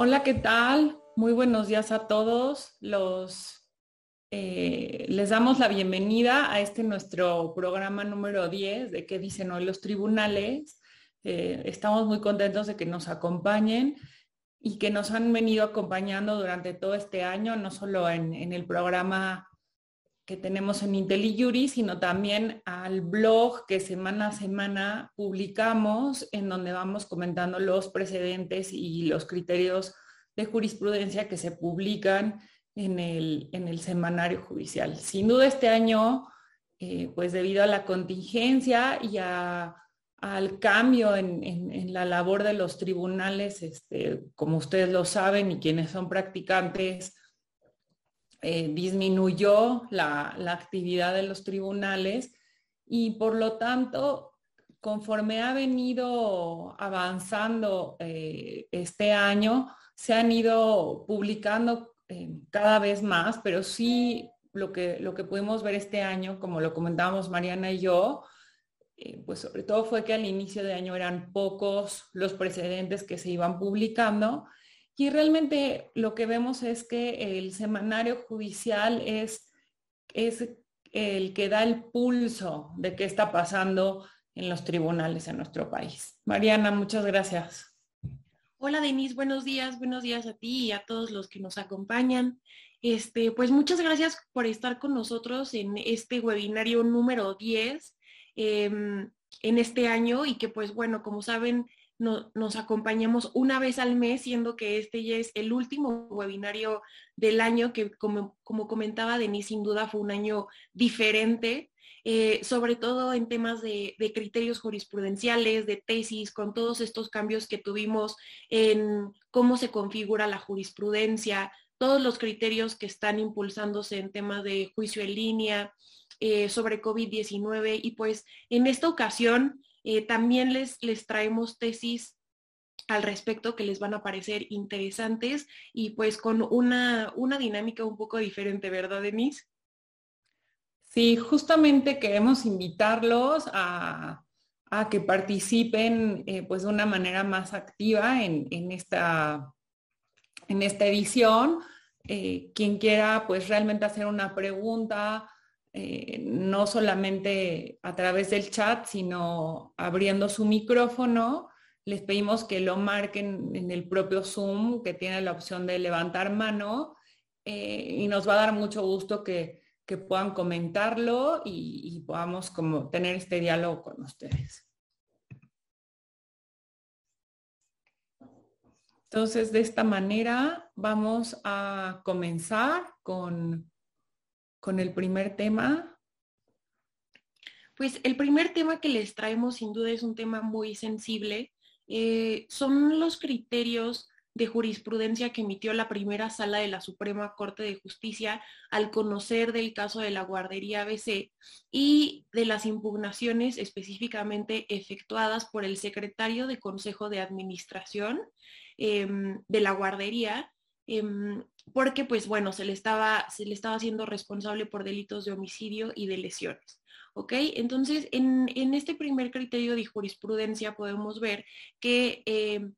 Hola, ¿qué tal? Muy buenos días a todos. Los, eh, les damos la bienvenida a este nuestro programa número 10 de qué dicen hoy los tribunales. Eh, estamos muy contentos de que nos acompañen y que nos han venido acompañando durante todo este año, no solo en, en el programa que tenemos en IntelliJury, sino también al blog que semana a semana publicamos, en donde vamos comentando los precedentes y los criterios de jurisprudencia que se publican en el, en el semanario judicial. Sin duda este año, eh, pues debido a la contingencia y al cambio en, la labor de los tribunales, este, como ustedes lo saben y quienes son practicantes, eh, disminuyó la, actividad de los tribunales y por lo tanto, conforme ha venido avanzando eh, este año, se han ido publicando eh, cada vez más, pero sí lo que, lo que pudimos ver este año, como lo comentábamos Mariana y yo, pues sobre todo fue que al inicio de año eran pocos los precedentes que se iban publicando y realmente lo que vemos es que el semanario judicial es, es el que da el pulso de qué está pasando en los tribunales en nuestro país. Mariana, muchas gracias. Hola Denise, buenos días, buenos días a ti y a todos los que nos acompañan. Este, pues muchas gracias por estar con nosotros en este webinario número 10 em, en este año y que pues bueno, como saben, nos acompañamos una vez al mes, siendo que este ya es el último webinario del año, que como, comentaba Denise, sin duda fue un año diferente, eh, sobre todo en temas de, criterios jurisprudenciales, de tesis, con todos estos cambios que tuvimos en cómo se configura la jurisprudencia, todos los criterios que están impulsándose en temas de juicio en línea, eh, sobre COVID-19 y pues en esta ocasión eh, también les, les traemos tesis al respecto que les van a parecer interesantes y pues con una, una dinámica un poco diferente, ¿verdad, Denise? Sí, justamente queremos invitarlos a, que participen eh, pues de una manera más activa en, esta, en esta edición. Eh, quien quiera pues realmente hacer una pregunta eh, no solamente a través del chat, sino abriendo su micrófono. Les pedimos que lo marquen en el propio Zoom, que tiene la opción de levantar mano, eh, y nos va a dar mucho gusto que, puedan comentarlo y, y, podamos como tener este diálogo con ustedes. Entonces, de esta manera vamos a comenzar con con el primer tema? Pues el primer tema que les traemos sin duda es un tema muy sensible. Eh, son los criterios de jurisprudencia que emitió la primera sala de la Suprema Corte de Justicia al conocer del caso de la guardería ABC y de las impugnaciones específicamente efectuadas por el secretario de Consejo de Administración em, de la guardería Em, porque pues bueno, se le, estaba, se le estaba haciendo responsable por delitos de homicidio y de lesiones. ¿Ok? Entonces, en, este primer criterio de jurisprudencia podemos ver que em,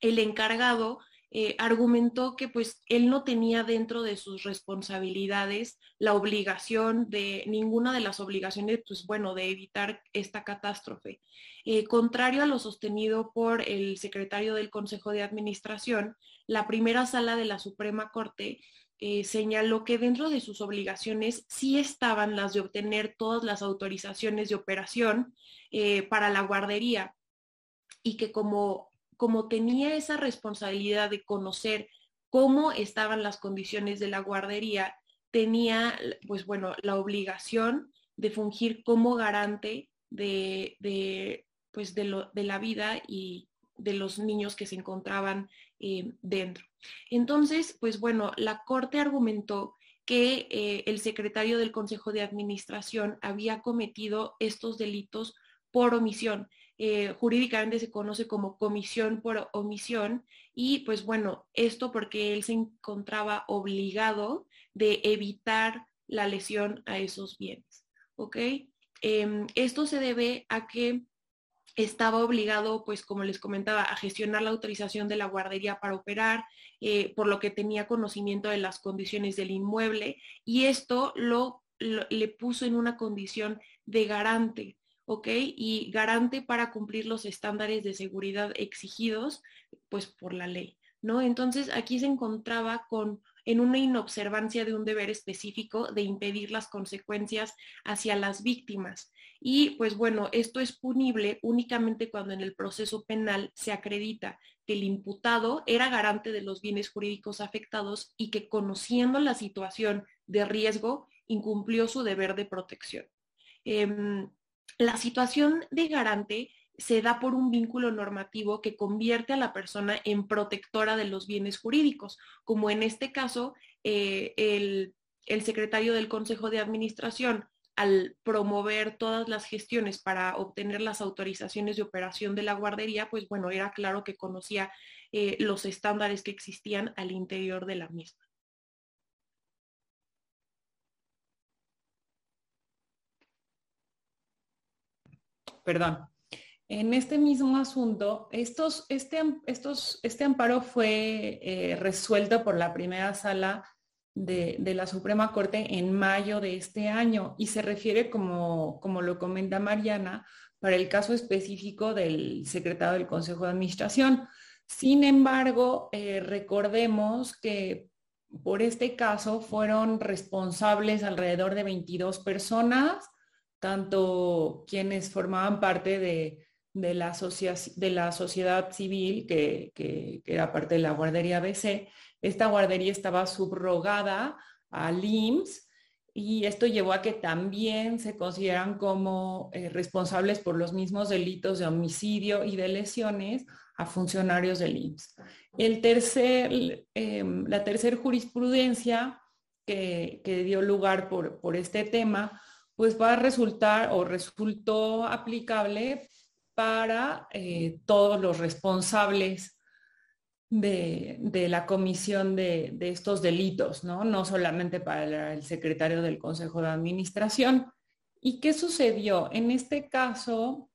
el encargado eh, argumentó que pues él no tenía dentro de sus responsabilidades la obligación de ninguna de las obligaciones, pues bueno, de evitar esta catástrofe. Eh, contrario a lo sostenido por el secretario del Consejo de Administración, la primera sala de la Suprema Corte eh, señaló que dentro de sus obligaciones sí estaban las de obtener todas las autorizaciones de operación para la guardería y que como, como tenía esa responsabilidad de conocer cómo estaban las condiciones de la guardería, tenía, pues bueno, la obligación de fungir como garante de, pues de, lo, de la vida y de los niños que se encontraban eh, dentro. Entonces, pues bueno, la Corte argumentó que eh, el secretario del Consejo de Administración había cometido estos delitos por omisión. Eh, jurídicamente se conoce como comisión por omisión y pues bueno, esto porque él se encontraba obligado de evitar la lesión a esos bienes. ¿Ok? Em, esto se debe a que estaba obligado, pues como les comentaba, a gestionar la autorización de la guardería para operar, eh, por lo que tenía conocimiento de las condiciones del inmueble y esto lo, le puso en una condición de garante, ¿ok? Y garante para cumplir los estándares de seguridad exigidos, pues por la ley, ¿no? Entonces aquí se encontraba con en una inobservancia de un deber específico de impedir las consecuencias hacia las víctimas. Y pues bueno, esto es punible únicamente cuando en el proceso penal se acredita que el imputado era garante de los bienes jurídicos afectados y que conociendo la situación de riesgo incumplió su deber de protección. Em, la situación de garante se da por un vínculo normativo que convierte a la persona en protectora de los bienes jurídicos, como en este caso eh, el, secretario del Consejo de Administración al promover todas las gestiones para obtener las autorizaciones de operación de la guardería, pues bueno, era claro que conocía eh, los estándares que existían al interior de la misma. Perdón. En este mismo asunto, este, este amparo fue eh, resuelto por la primera sala de, la Suprema Corte en mayo de este año y se refiere, como, como lo comenta Mariana, para el caso específico del secretario del Consejo de Administración. Sin embargo, eh, recordemos que por este caso fueron responsables alrededor de 22 personas, tanto quienes formaban parte de, de, la, de la, sociedad civil, que, que, que, era parte de la guardería BC, esta guardería estaba subrogada al IMSS y esto llevó a que también se consideran como eh, responsables por los mismos delitos de homicidio y de lesiones a funcionarios del IMSS. El tercer, em, la tercera jurisprudencia que, dio lugar por, este tema, pues va a resultar o resultó aplicable para eh, todos los responsables de, la comisión de, estos delitos, ¿no? No solamente para el secretario del Consejo de Administración. ¿Y qué sucedió? En este caso,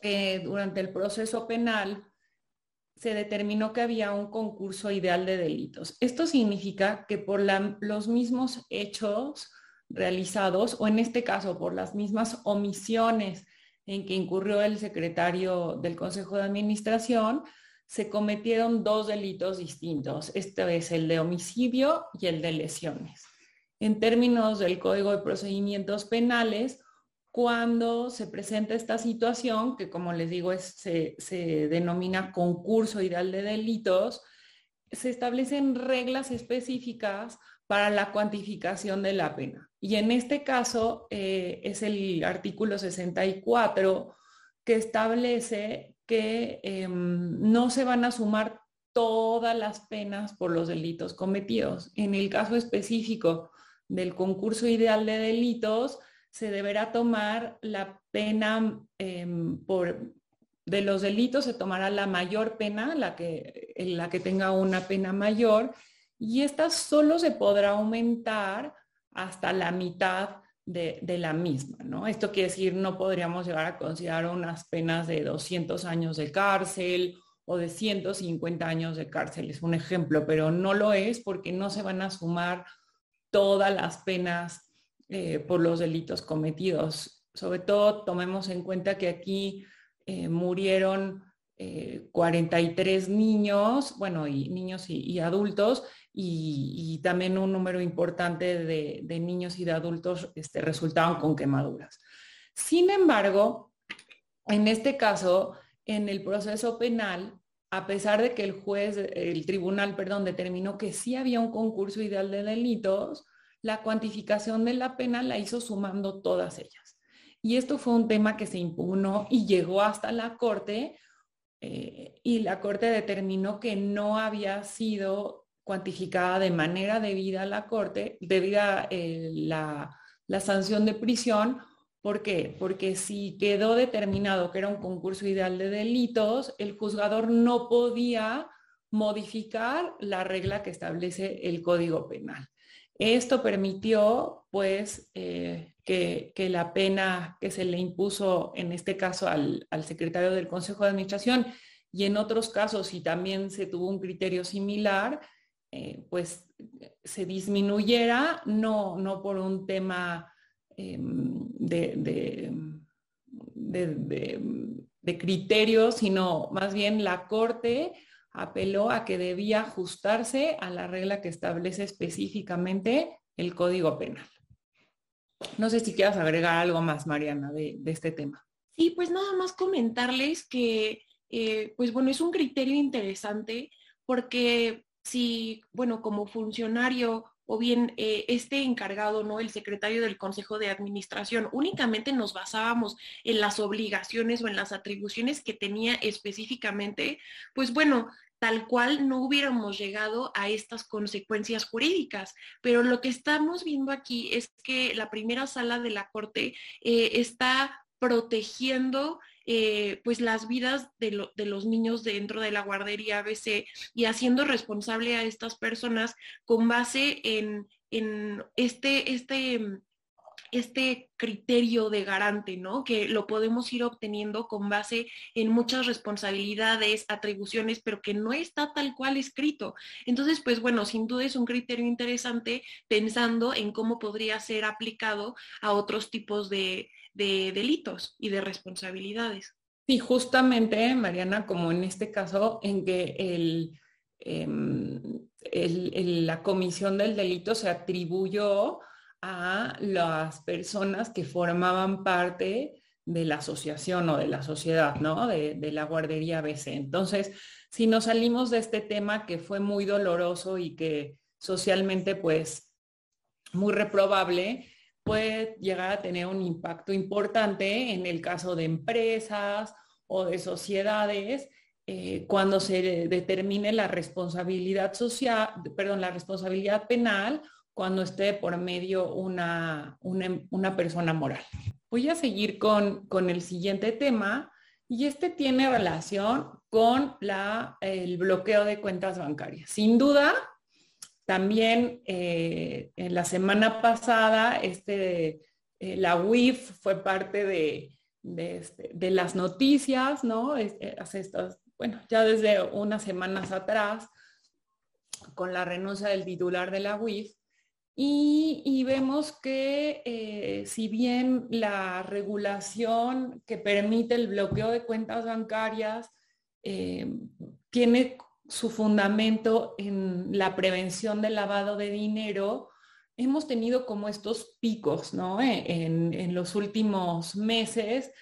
eh, durante el proceso penal, se determinó que había un concurso ideal de delitos. Esto significa que por los mismos hechos realizados, o en este caso por las mismas omisiones en que incurrió el secretario del Consejo de Administración, se cometieron dos delitos distintos. Este es el de homicidio y el de lesiones. En términos del Código de Procedimientos Penales, cuando se presenta esta situación, que como les digo se, se denomina concurso ideal de delitos, se establecen reglas específicas para la cuantificación de la pena. Y en este caso eh, es el artículo 64 que establece que em, no se van a sumar todas las penas por los delitos cometidos. En el caso específico del concurso ideal de delitos, se deberá tomar la pena em, por de los delitos se tomará la mayor pena, la que, la que tenga una pena mayor, y esta solo se podrá aumentar hasta la mitad de, la misma, ¿no? Esto quiere decir, no podríamos llegar a considerar unas penas de 200 años de cárcel o de 150 años de cárcel, es un ejemplo, pero no lo es porque no se van a sumar todas las penas eh, por los delitos cometidos. Sobre todo tomemos en cuenta que aquí eh, murieron 43 eh, niños, bueno, y niños y adultos, y, también un número importante de, niños y de adultos este, resultaron con quemaduras. Sin embargo, en este caso, en el proceso penal, a pesar de que el juez, el tribunal, perdón, determinó que sí había un concurso ideal de delitos, la cuantificación de la pena la hizo sumando todas ellas. Y esto fue un tema que se impugnó y llegó hasta la Corte eh, y la Corte determinó que no había sido cuantificada de manera debida a la Corte, debida eh, la, la sanción de prisión. ¿Por qué? Porque si quedó determinado que era un concurso ideal de delitos, el juzgador no podía modificar la regla que establece el Código Penal. Esto permitió pues que, la pena que se le impuso en este caso al, al secretario del Consejo de Administración y en otros casos, si también se tuvo un criterio similar, eh, pues se disminuyera, no, no por un tema em, de, de, criterio, sino más bien la Corte apeló a que debía ajustarse a la regla que establece específicamente el Código Penal. No sé si quieras agregar algo más, Mariana, de, este tema. Sí, pues nada más comentarles que, eh, pues bueno, es un criterio interesante porque si, bueno, como funcionario o bien eh, este encargado, ¿no? El secretario del Consejo de Administración, únicamente nos basábamos en las obligaciones o en las atribuciones que tenía específicamente, pues bueno, tal cual no hubiéramos llegado a estas consecuencias jurídicas. Pero lo que estamos viendo aquí es que la primera sala de la Corte eh, está protegiendo eh, pues las vidas de, los niños dentro de la guardería ABC y haciendo responsable a estas personas con base en, este, este, este criterio de garante, ¿no? Que lo podemos ir obteniendo con base en muchas responsabilidades, atribuciones, pero que no está tal cual escrito. Entonces, pues bueno, sin duda es un criterio interesante pensando en cómo podría ser aplicado a otros tipos de, de delitos y de responsabilidades. Sí, justamente, Mariana, como en este caso, en que em, la comisión del delito se atribuyó a las personas que formaban parte de la asociación o de la sociedad, ¿no? De, de, la guardería BC. Entonces, si nos salimos de este tema que fue muy doloroso y que socialmente, pues, muy reprobable, puede llegar a tener un impacto importante en el caso de empresas o de sociedades eh, cuando se determine la responsabilidad social, perdón, la responsabilidad penal cuando esté por medio una, una, persona moral. Voy a seguir con, con, el siguiente tema y este tiene relación con la, el bloqueo de cuentas bancarias. Sin duda, también eh, en la semana pasada, este, eh, la UIF fue parte de, este, de, las noticias, ¿no? Este, hace estas, bueno, ya desde unas semanas atrás, con la renuncia del titular de la UIF. Y, vemos que eh, si bien la regulación que permite el bloqueo de cuentas bancarias tiene su fundamento en la prevención del lavado de dinero, hemos tenido como estos picos, ¿no? E, en, los últimos meses,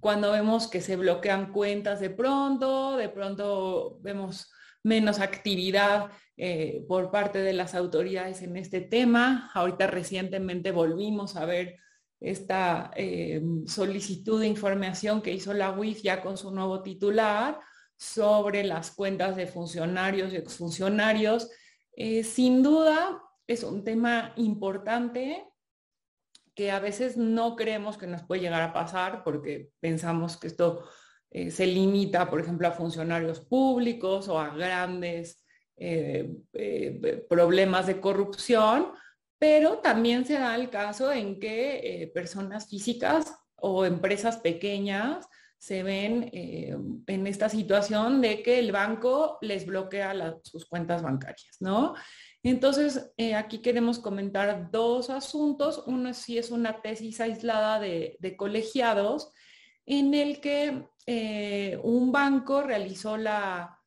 cuando vemos que se bloquean cuentas de pronto, de pronto vemos menos actividad eh, por parte de las autoridades en este tema. Ahorita recientemente volvimos a ver esta eh, solicitud de información que hizo la UIF ya con su nuevo titular, sobre las cuentas de funcionarios y exfuncionarios. Eh, sin duda es un tema importante que a veces no creemos que nos puede llegar a pasar porque pensamos que esto eh, se limita, por ejemplo, a funcionarios públicos o a grandes eh, problemas de corrupción, pero también se da el caso en que personas físicas o empresas pequeñas se ven eh, en esta situación de que el banco les bloquea sus cuentas bancarias, ¿no? Entonces, eh, aquí queremos comentar dos asuntos. Uno es si es una tesis aislada de, colegiados en el que eh, un banco realizó la,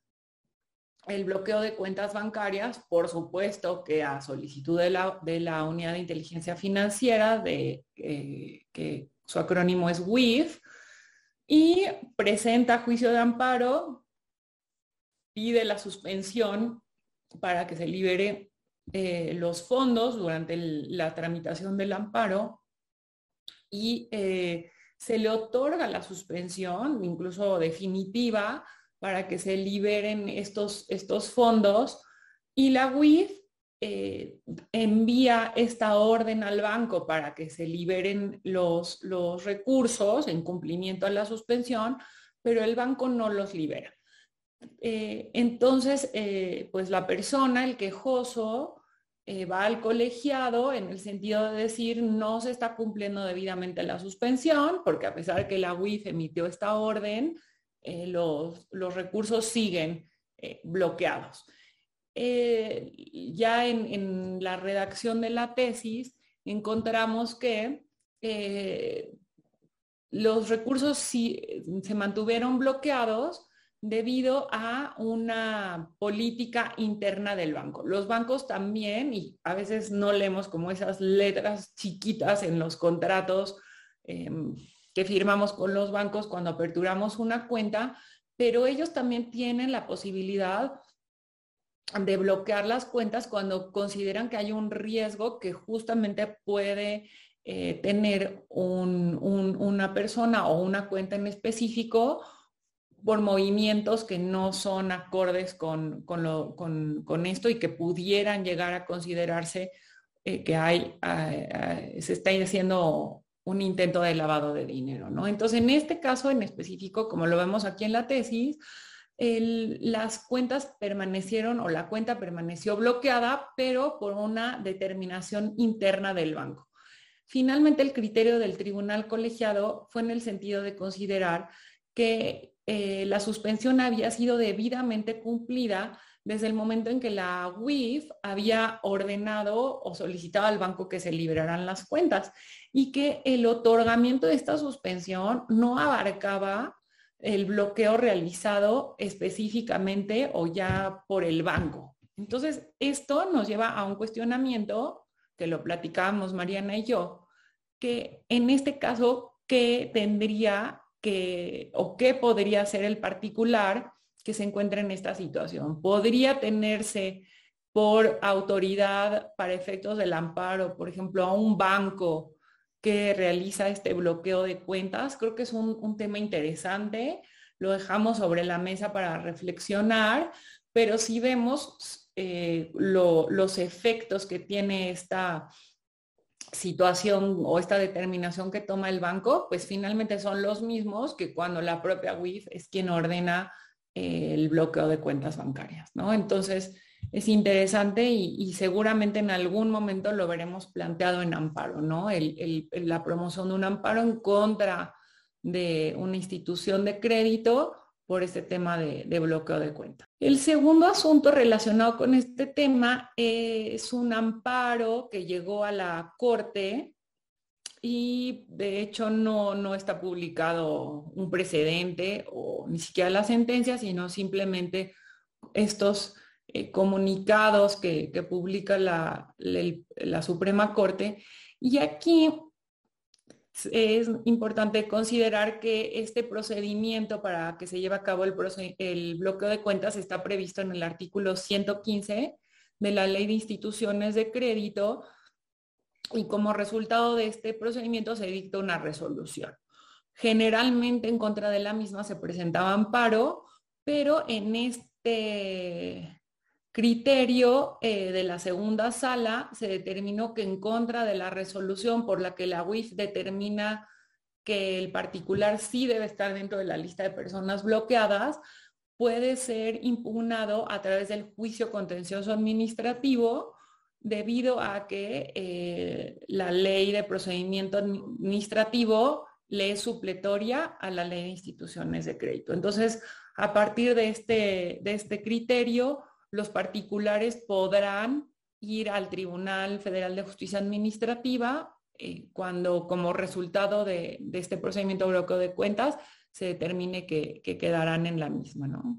el bloqueo de cuentas bancarias, por supuesto que a solicitud de la, de la unidad de inteligencia financiera, de, que su acrónimo es WIF, y presenta juicio de amparo, pide la suspensión para que se libere eh, los fondos durante la tramitación del amparo y eh, se le otorga la suspensión, incluso definitiva, para que se liberen estos, estos fondos. Y la UIF eh, envía esta orden al banco para que se liberen los, los recursos en cumplimiento a la suspensión, pero el banco no los libera. Eh, entonces, eh, pues la persona, el quejoso, va al colegiado en el sentido de decir no se está cumpliendo debidamente la suspensión, porque a pesar que la UIF emitió esta orden, eh, los, recursos siguen eh, ya en, la redacción de la tesis encontramos que los recursos se mantuvieron bloqueados debido a una política interna del banco. Los bancos también, y a veces no leemos como esas letras chiquitas en los contratos em, que firmamos con los bancos cuando aperturamos una cuenta, pero ellos también tienen la posibilidad de bloquear las cuentas cuando consideran que hay un riesgo que justamente puede eh, tener una persona o una cuenta en específico por movimientos que no son acordes con, con, esto y que pudieran llegar a considerarse eh, que hay, ah, ah, se está haciendo un intento de lavado de dinero, ¿no? Entonces, en este caso en específico, como lo vemos aquí en la tesis, las cuentas permanecieron o la cuenta permaneció bloqueada, pero por una determinación interna del banco. Finalmente, el criterio del tribunal colegiado fue en el sentido de considerar que eh, la suspensión había sido debidamente cumplida desde el momento en que la UIF había ordenado o solicitado al banco que se liberaran las cuentas y que el otorgamiento de esta suspensión no abarcaba el bloqueo realizado específicamente o ya por el banco. Entonces, esto nos lleva a un cuestionamiento que lo platicábamos Mariana y yo, que en este caso, ¿qué tendría que o qué podría ser el particular que se encuentra en esta situación. Podría tenerse por autoridad para efectos del amparo, por ejemplo, a un banco que realiza este bloqueo de cuentas. Creo que es un, tema interesante. Lo dejamos sobre la mesa para reflexionar, pero si vemos eh, los efectos que tiene esta situación o esta determinación que toma el banco, pues finalmente son los mismos que cuando la propia WIF es quien ordena eh, el bloqueo de cuentas bancarias, ¿no? Entonces, es interesante y, seguramente en algún momento lo veremos planteado en amparo, ¿no? la promoción de un amparo en contra de una institución de crédito por este tema de, bloqueo de cuenta. El segundo asunto relacionado con este tema es un amparo que llegó a la Corte y de hecho no, no está publicado un precedente o ni siquiera la sentencia, sino simplemente estos eh, comunicados que, publica la, Suprema Corte. Y aquí es importante considerar que este procedimiento para que se lleve a cabo el, el, bloqueo de cuentas está previsto en el artículo 115 de la Ley de Instituciones de Crédito y como resultado de este procedimiento se dicta una resolución. Generalmente en contra de la misma se presentaba amparo, pero en este criterio eh, de la segunda sala se determinó que en contra de la resolución por la que la UIF determina que el particular sí debe estar dentro de la lista de personas bloqueadas, puede ser impugnado a través del juicio contencioso administrativo debido a que eh, la ley de procedimiento administrativo le es supletoria a la ley de instituciones de crédito. Entonces, a partir de este, de este criterio, los particulares podrán ir al Tribunal Federal de Justicia Administrativa eh, cuando como resultado de, este procedimiento de bloqueo de cuentas se determine que, quedarán en la misma, ¿no?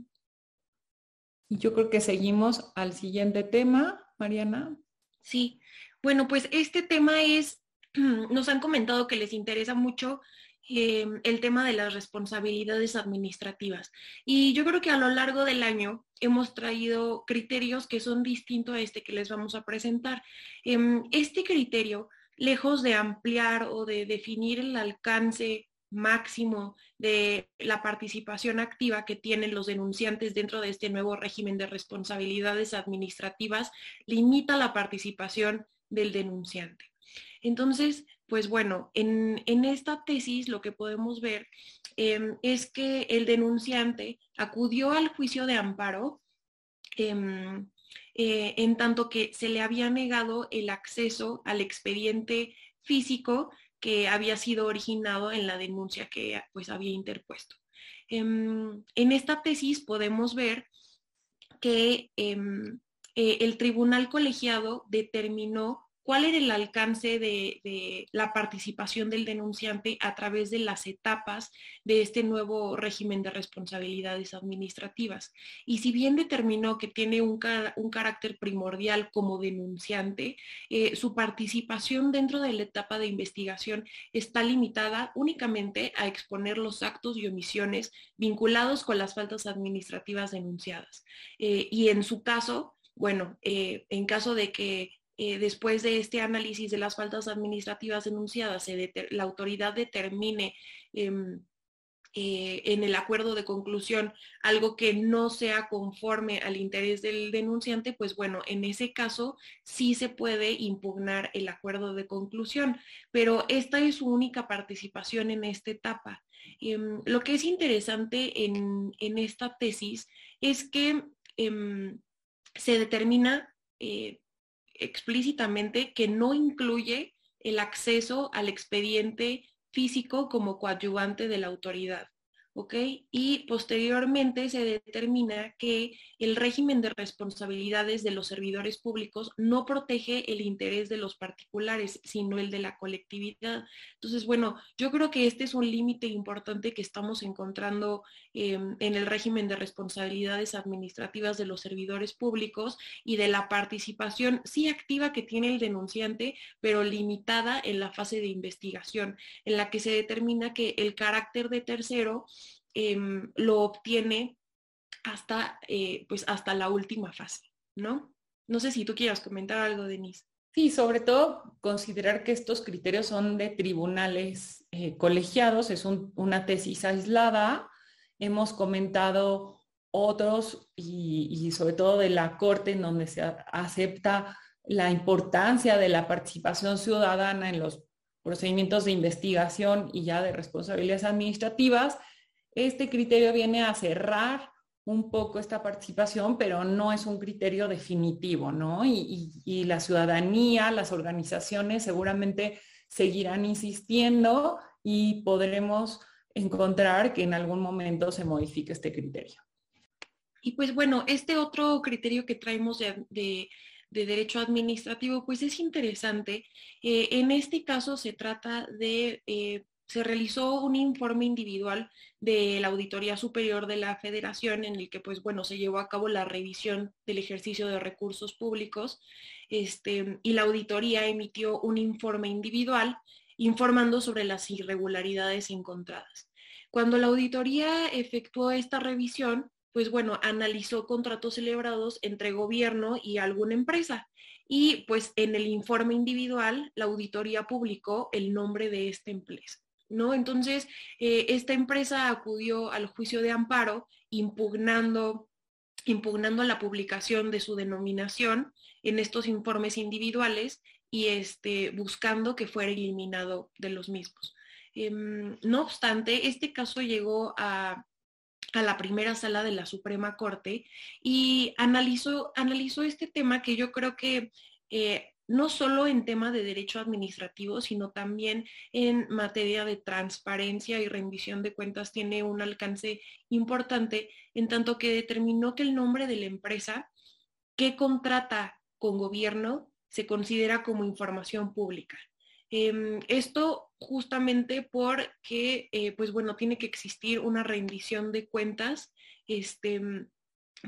Y yo creo que seguimos al siguiente tema, Mariana. Sí, bueno, pues este tema es, nos han comentado que les interesa mucho Em, el tema de las responsabilidades administrativas. Y yo creo que a lo largo del año hemos traído criterios que son distintos a este que les vamos a presentar. Em, este criterio, lejos de ampliar o de definir el alcance máximo de la participación activa que tienen los denunciantes dentro de este nuevo régimen de responsabilidades administrativas, limita la participación del denunciante. Entonces, pues bueno, en, esta tesis lo que podemos ver em, es que el denunciante acudió al juicio de amparo em, eh, en tanto que se le había negado el acceso al expediente físico que había sido originado en la denuncia que pues había interpuesto. Em, en esta tesis podemos ver que eh, el tribunal colegiado determinó cuál era el alcance de, la participación del denunciante a través de las etapas de este nuevo régimen de responsabilidades administrativas. Y si bien determinó que tiene un, carácter primordial como denunciante, eh, su participación dentro de la etapa de investigación está limitada únicamente a exponer los actos y omisiones vinculados con las faltas administrativas denunciadas. Eh, y en su caso, bueno, eh, en caso de que eh, después de este análisis de las faltas administrativas denunciadas, la autoridad determine em, eh, en el acuerdo de conclusión algo que no sea conforme al interés del denunciante, pues bueno, en ese caso sí se puede impugnar el acuerdo de conclusión, pero esta es su única participación en esta etapa. Em, lo que es interesante en, esta tesis es que em, se determina eh, explícitamente que no incluye el acceso al expediente físico como coadyuvante de la autoridad. ¿Ok? Y posteriormente se determina que el régimen de responsabilidades de los servidores públicos no protege el interés de los particulares, sino el de la colectividad. Entonces, bueno, yo creo que este es un límite importante que estamos encontrando em, en el régimen de responsabilidades administrativas de los servidores públicos y de la participación sí activa que tiene el denunciante, pero limitada en la fase de investigación, en la que se determina que el carácter de tercero Em, lo obtiene hasta, eh, pues hasta la última fase, ¿no? No sé si tú quieras comentar algo, Denise. Sí, sobre todo considerar que estos criterios son de tribunales eh, colegiados, es una tesis aislada. Hemos comentado otros y, y, sobre todo de la Corte en donde se acepta la importancia de la participación ciudadana en los procedimientos de investigación y ya de responsabilidades administrativas. Este criterio viene a cerrar un poco esta participación, pero no es un criterio definitivo, ¿no? Y, la ciudadanía, las organizaciones seguramente seguirán insistiendo y podremos encontrar que en algún momento se modifique este criterio. Y pues bueno, este otro criterio que traemos de, derecho administrativo, pues es interesante. Eh, en este caso se trata de eh, se realizó un informe individual de la Auditoría Superior de la Federación en el que, pues bueno, se llevó a cabo la revisión del ejercicio de recursos públicos este, y la auditoría emitió un informe individual informando sobre las irregularidades encontradas. Cuando la auditoría efectuó esta revisión, pues bueno, analizó contratos celebrados entre gobierno y alguna empresa. Y pues en el informe individual, la auditoría publicó el nombre de esta empresa. ¿No? Entonces, eh, esta empresa acudió al juicio de amparo impugnando, impugnando la publicación de su denominación en estos informes individuales y este, buscando que fuera eliminado de los mismos. Em, no obstante, este caso llegó a, la primera sala de la Suprema Corte y analizó, analizó este tema que yo creo que eh, no solo en tema de derecho administrativo, sino también en materia de transparencia y rendición de cuentas tiene un alcance importante, en tanto que determinó que el nombre de la empresa que contrata con gobierno se considera como información pública. Em, esto justamente porque, eh, pues bueno, tiene que existir una rendición de cuentas este,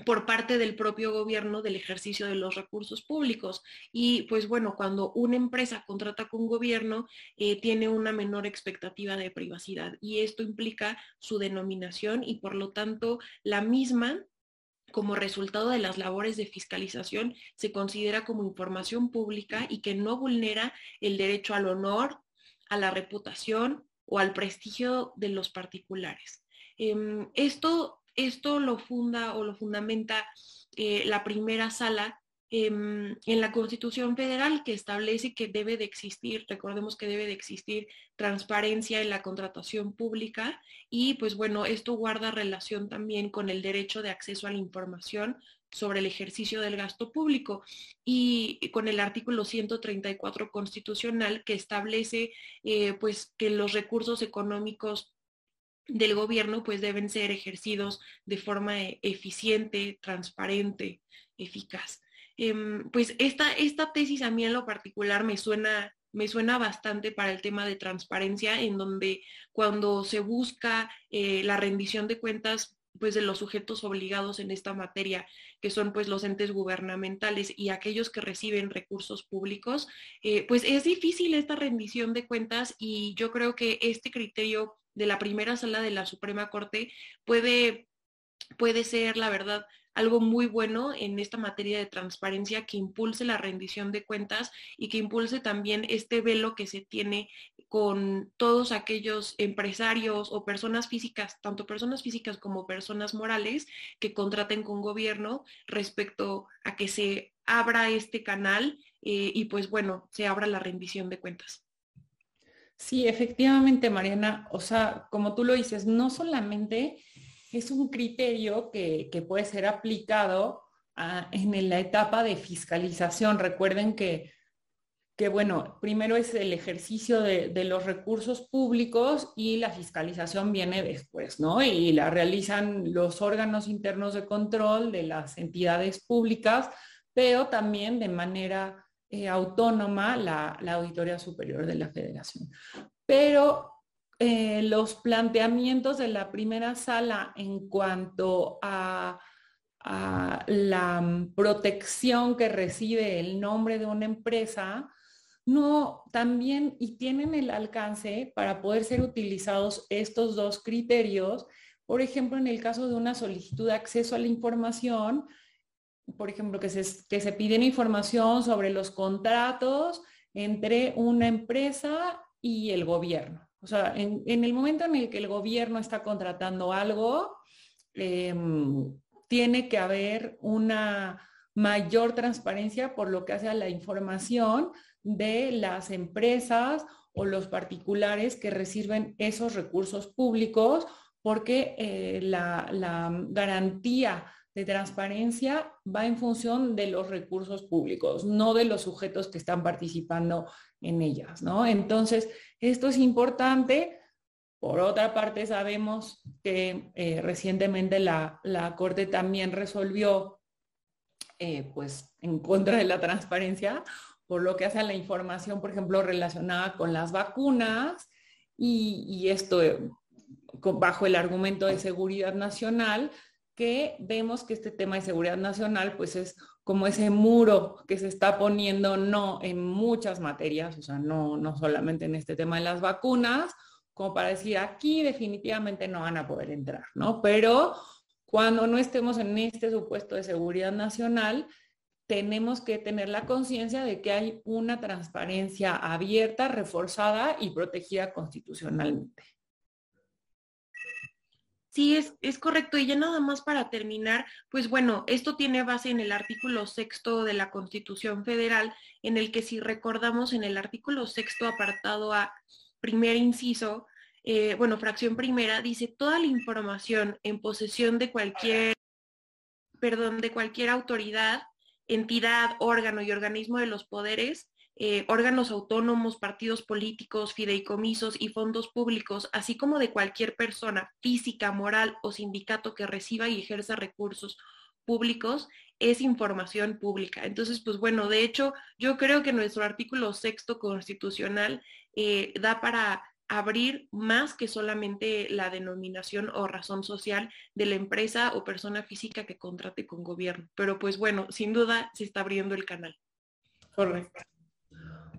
por parte del propio gobierno del ejercicio de los recursos públicos. Y pues bueno, cuando una empresa contrata con gobierno, eh, tiene una menor expectativa de privacidad y esto implica su denominación y por lo tanto la misma como resultado de las labores de fiscalización se considera como información pública y que no vulnera el derecho al honor, a la reputación o al prestigio de los particulares. Em, esto esto lo funda o lo fundamenta eh, la primera sala em, en la Constitución Federal que establece que debe de existir, recordemos que debe de existir transparencia en la contratación pública y pues bueno, esto guarda relación también con el derecho de acceso a la información sobre el ejercicio del gasto público y con el artículo 134 constitucional que establece eh, pues que los recursos económicos del gobierno pues deben ser ejercidos de forma eficiente, transparente, eficaz. Em, pues esta, esta tesis a mí en lo particular me suena me suena bastante para el tema de transparencia, en donde cuando se busca eh, la rendición de cuentas pues de los sujetos obligados en esta materia, que son pues los entes gubernamentales y aquellos que reciben recursos públicos, eh, pues es difícil esta rendición de cuentas y yo creo que este criterio de la primera sala de la Suprema Corte puede, puede ser, la verdad, algo muy bueno en esta materia de transparencia que impulse la rendición de cuentas y que impulse también este velo que se tiene con todos aquellos empresarios o personas físicas, tanto personas físicas como personas morales, que contraten con gobierno respecto a que se abra este canal eh, y pues bueno, se abra la rendición de cuentas. Sí, efectivamente, Mariana. O sea, como tú lo dices, no solamente es un criterio que, puede ser aplicado en la etapa de fiscalización. Recuerden que, que, bueno, primero es el ejercicio de, de, los recursos públicos y la fiscalización viene después, ¿no? Y la realizan los órganos internos de control de las entidades públicas, pero también de manera eh, autónoma la, Auditoría Superior de la Federación. Pero eh, los planteamientos de la primera sala en cuanto a, la protección que recibe el nombre de una empresa, no también y tienen el alcance para poder ser utilizados estos dos criterios. Por ejemplo, en el caso de una solicitud de acceso a la información, por ejemplo, que se, que se piden información sobre los contratos entre una empresa y el gobierno. O sea, en, el momento en el que el gobierno está contratando algo, em, tiene que haber una mayor transparencia por lo que hace a la información de las empresas o los particulares que reciben esos recursos públicos, porque eh, la garantía de transparencia va en función de los recursos públicos, no de los sujetos que están participando en ellas, ¿no? Entonces, esto es importante. Por otra parte, sabemos que eh, recientemente la, Corte también resolvió, eh, pues, en contra de la transparencia, por lo que hace a la información, por ejemplo, relacionada con las vacunas, y, y esto eh, bajo el argumento de seguridad nacional, que vemos que este tema de seguridad nacional pues es como ese muro que se está poniendo no en muchas materias, o sea, no, no solamente en este tema de las vacunas, como para decir aquí definitivamente no van a poder entrar, ¿no? Pero cuando no estemos en este supuesto de seguridad nacional, tenemos que tener la conciencia de que hay una transparencia abierta, reforzada y protegida constitucionalmente. Sí, es, es, correcto. Y ya nada más para terminar, pues bueno, esto tiene base en el artículo sexto de la Constitución Federal, en el que si recordamos en el artículo sexto apartado a primer inciso, eh, bueno, fracción primera, dice toda la información en posesión de cualquier, perdón, de cualquier autoridad, entidad, órgano y organismo de los poderes eh, órganos autónomos, partidos políticos, fideicomisos y fondos públicos, así como de cualquier persona física, moral o sindicato que reciba y ejerza recursos públicos, es información pública. Entonces, pues bueno, de hecho, yo creo que nuestro artículo sexto constitucional eh, da para abrir más que solamente la denominación o razón social de la empresa o persona física que contrate con gobierno. Pero pues bueno, sin duda se está abriendo el canal.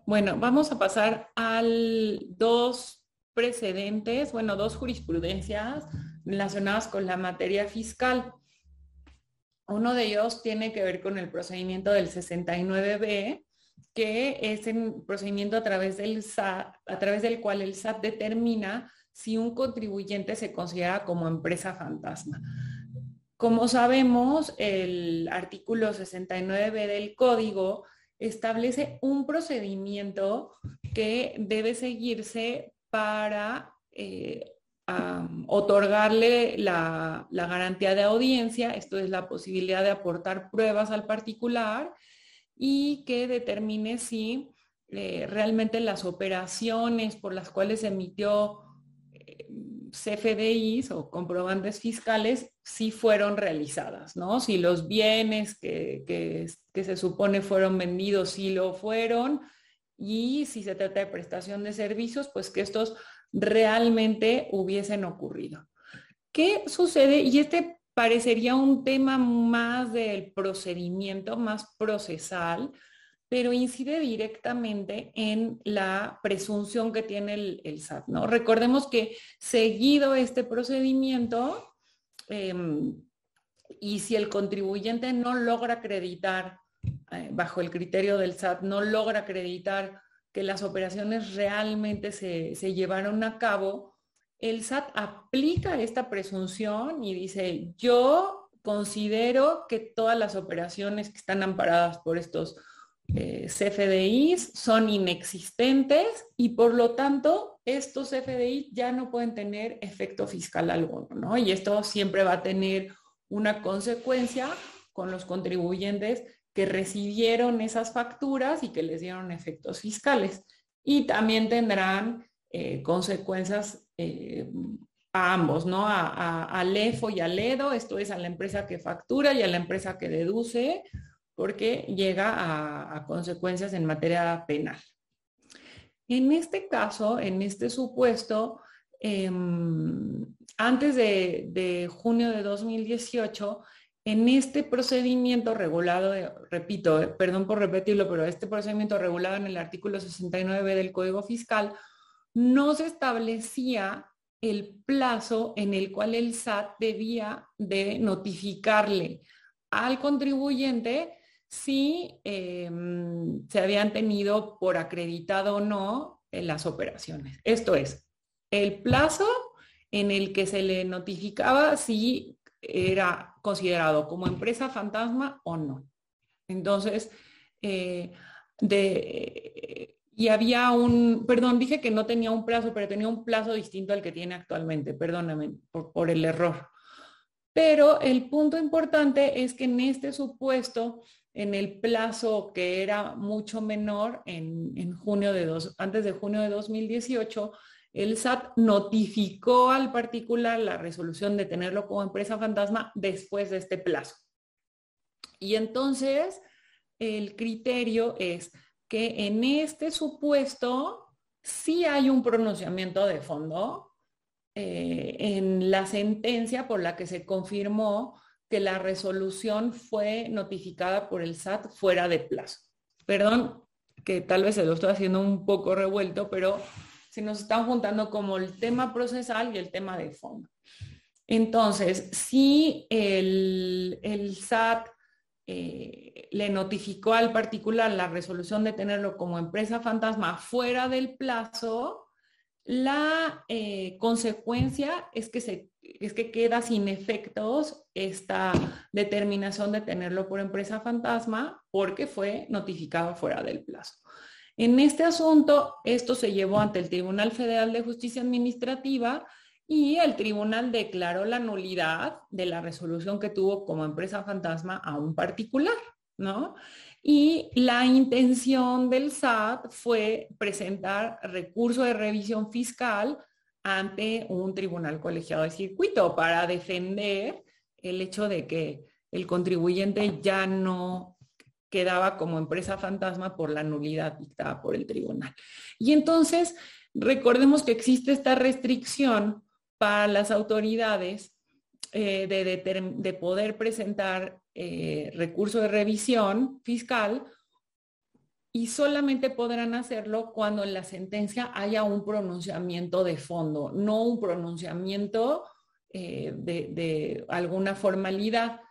Bueno, vamos a pasar al dos precedentes, bueno, dos jurisprudencias relacionadas con la materia fiscal. Uno de ellos tiene que ver con el procedimiento del 69B, que es un procedimiento a través del SAT, a través del cual el SAT determina si un contribuyente se considera como empresa fantasma. Como sabemos, el artículo 69B del código establece un procedimiento que debe seguirse para eh, otorgarle la, garantía de audiencia, esto es la posibilidad de aportar pruebas al particular y que determine si eh, realmente las operaciones por las cuales emitió eh, CFDIs o comprobantes fiscales sí fueron realizadas, ¿no? Si los bienes que, que se supone fueron vendidos sí lo fueron y si se trata de prestación de servicios, pues que estos realmente hubiesen ocurrido. ¿Qué sucede? Y este parecería un tema más del procedimiento, más procesal, pero incide directamente en la presunción que tiene el, SAT. ¿no? Recordemos que seguido este procedimiento, em, y si el contribuyente no logra acreditar, bajo el criterio del SAT, no logra acreditar que las operaciones realmente se, llevaron a cabo, el SAT aplica esta presunción y dice, yo considero que todas las operaciones que están amparadas por estos eh, CFDIs son inexistentes y por lo tanto estos CFDIs ya no pueden tener efecto fiscal alguno, ¿no? Y esto siempre va a tener una consecuencia con los contribuyentes que recibieron esas facturas y que les dieron efectos fiscales. Y también tendrán eh, consecuencias eh, a ambos, ¿no? A, a, LEFO y a LEDO, esto es a la empresa que factura y a la empresa que deduce, porque llega a, consecuencias en materia penal. En este caso, en este supuesto, em, antes de junio de 2018, en este procedimiento regulado, repito, eh, perdón por repetirlo, pero este procedimiento regulado en el artículo 69 del Código Fiscal, no se establecía el plazo en el cual el SAT debía de notificarle al contribuyente si em, se habían tenido por acreditado o no en las operaciones. Esto es, el plazo en el que se le notificaba si era considerado como empresa fantasma o no. Entonces, eh, de, y había un, perdón, dije que no tenía un plazo, pero tenía un plazo distinto al que tiene actualmente, perdóname por, por el error. Pero el punto importante es que en este supuesto, en el plazo que era mucho menor, en, en junio de dos, antes de junio de 2018, el SAT notificó al particular la resolución de tenerlo como empresa fantasma después de este plazo. Y entonces el criterio es que en este supuesto sí hay un pronunciamiento de fondo eh, en la sentencia por la que se confirmó que la resolución fue notificada por el SAT fuera de plazo. Perdón que tal vez se lo estoy haciendo un poco revuelto, pero se nos están juntando como el tema procesal y el tema de fondo. Entonces, si el, SAT eh, le notificó al particular la resolución de tenerlo como empresa fantasma fuera del plazo, la eh, consecuencia es que, se, es que queda sin efectos esta determinación de tenerlo por empresa fantasma porque fue notificado fuera del plazo. En este asunto, esto se llevó ante el Tribunal Federal de Justicia Administrativa y el tribunal declaró la nulidad de la resolución que tuvo como empresa fantasma a un particular, ¿no? Y la intención del SAT fue presentar recurso de revisión fiscal ante un tribunal colegiado de circuito para defender el hecho de que el contribuyente ya no quedaba como empresa fantasma por la nulidad dictada por el tribunal. Y entonces, recordemos que existe esta restricción para las autoridades eh, de, poder presentar eh, recurso de revisión fiscal y solamente podrán hacerlo cuando en la sentencia haya un pronunciamiento de fondo, no un pronunciamiento eh, de alguna formalidad.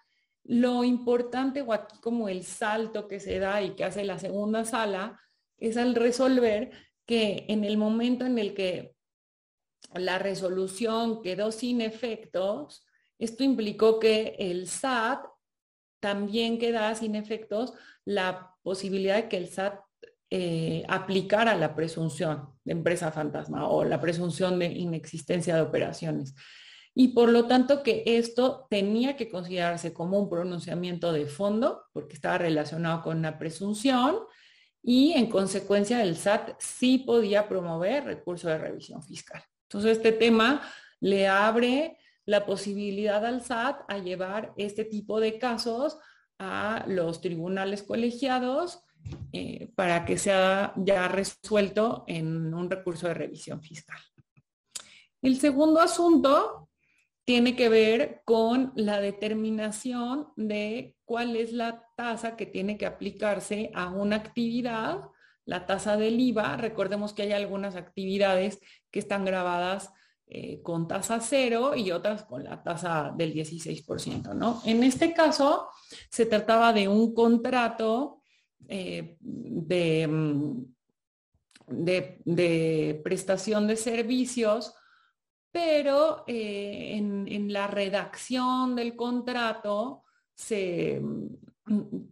Lo importante o aquí como el salto que se da y que hace la segunda sala es al resolver que en el momento en el que la resolución quedó sin efectos, esto implicó que el SAT también queda sin efectos la posibilidad de que el SAT eh, aplicara la presunción de empresa fantasma o la presunción de inexistencia de operaciones. Y por lo tanto que esto tenía que considerarse como un pronunciamiento de fondo, porque estaba relacionado con una presunción, y en consecuencia el SAT sí podía promover recurso de revisión fiscal. Entonces este tema le abre la posibilidad al SAT a llevar este tipo de casos a los tribunales colegiados eh, para que sea ya resuelto en un recurso de revisión fiscal. El segundo asunto tiene que ver con la determinación de cuál es la tasa que tiene que aplicarse a una actividad, la tasa del IVA. Recordemos que hay algunas actividades que están grabadas eh, con tasa cero y otras con la tasa del 16%, ¿no? En este caso, se trataba de un contrato eh, mm, de, de, prestación de servicios, pero eh, en, la redacción del contrato se, mm,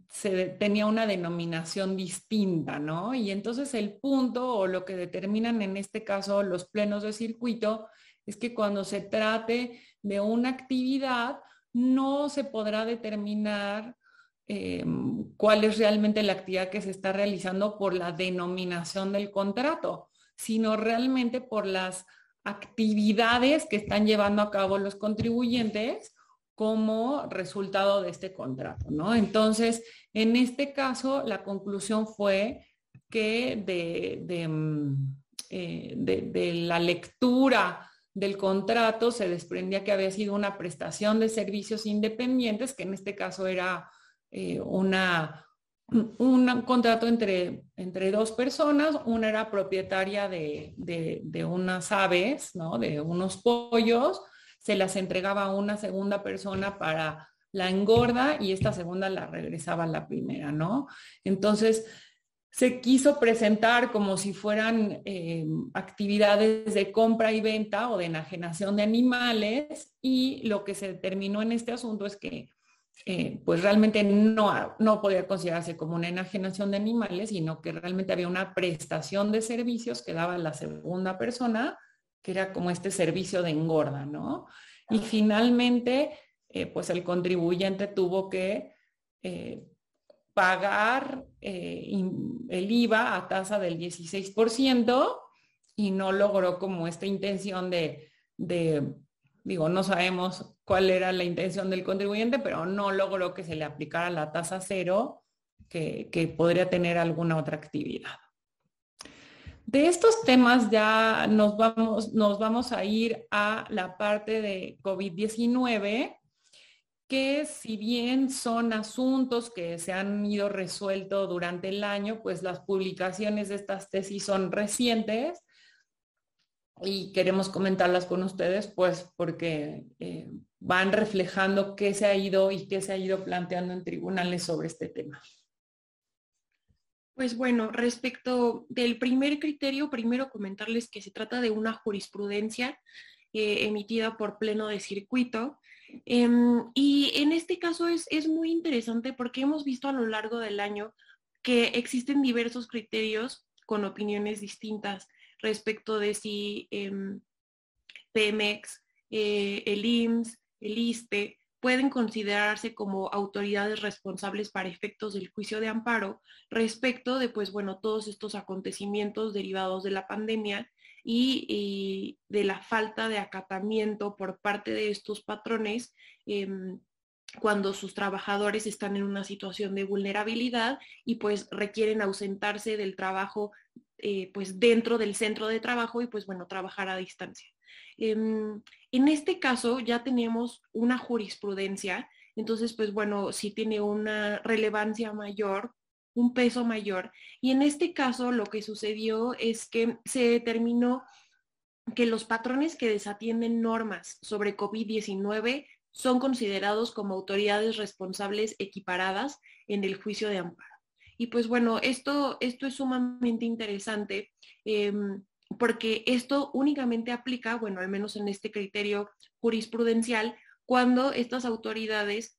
se tenía una denominación distinta, ¿no? Y entonces el punto o lo que determinan en este caso los plenos de circuito es que cuando se trate de una actividad, no se podrá determinar em, cuál es realmente la actividad que se está realizando por la denominación del contrato, sino realmente por las actividades que están llevando a cabo los contribuyentes como resultado de este contrato, ¿no? Entonces, en este caso, la conclusión fue que de, de mm, eh, la lectura del contrato se desprendía que había sido una prestación de servicios independientes, que en este caso era eh, una, un contrato entre, entre dos personas. Una era propietaria de, de, unas aves, ¿no? de unos pollos, se las entregaba a una segunda persona para la engorda y esta segunda la regresaba a la primera, ¿no? Entonces, se quiso presentar como si fueran eh, actividades de compra y venta o de enajenación de animales y lo que se determinó en este asunto es que eh, pues realmente no, no podía considerarse como una enajenación de animales, sino que realmente había una prestación de servicios que daba la segunda persona, que era como este servicio de engorda, ¿no? Y finalmente, eh, pues el contribuyente tuvo que pagar eh, el IVA a tasa del 16% y no logró como esta intención de, digo, no sabemos cuál era la intención del contribuyente, pero no logró que se le aplicara la tasa cero que, podría tener alguna otra actividad. De estos temas ya nos vamos, nos vamos a ir a la parte de COVID-19 que si bien son asuntos que se han ido resuelto durante el año, pues las publicaciones de estas tesis son recientes y queremos comentarlas con ustedes, pues porque eh, van reflejando qué se ha ido y qué se ha ido planteando en tribunales sobre este tema. Pues bueno, respecto del primer criterio, primero comentarles que se trata de una jurisprudencia eh, emitida por pleno de circuito Em, y en este caso es, muy interesante porque hemos visto a lo largo del año que existen diversos criterios con opiniones distintas respecto de si em, Pemex, eh, el IMSS, el ISTE, pueden considerarse como autoridades responsables para efectos del juicio de amparo respecto de, pues bueno, todos estos acontecimientos derivados de la pandemia y, de la falta de acatamiento por parte de estos patrones em, cuando sus trabajadores están en una situación de vulnerabilidad y pues requieren ausentarse del trabajo eh, pues dentro del centro de trabajo y pues bueno, trabajar a distancia. Em, en este caso ya tenemos una jurisprudencia, entonces pues bueno, sí tiene una relevancia mayor un peso mayor. Y en este caso lo que sucedió es que se determinó que los patrones que desatienden normas sobre COVID-19 son considerados como autoridades responsables equiparadas en el juicio de amparo. Y pues bueno, esto, esto es sumamente interesante em, porque esto únicamente aplica, bueno, al menos en este criterio jurisprudencial, cuando estas autoridades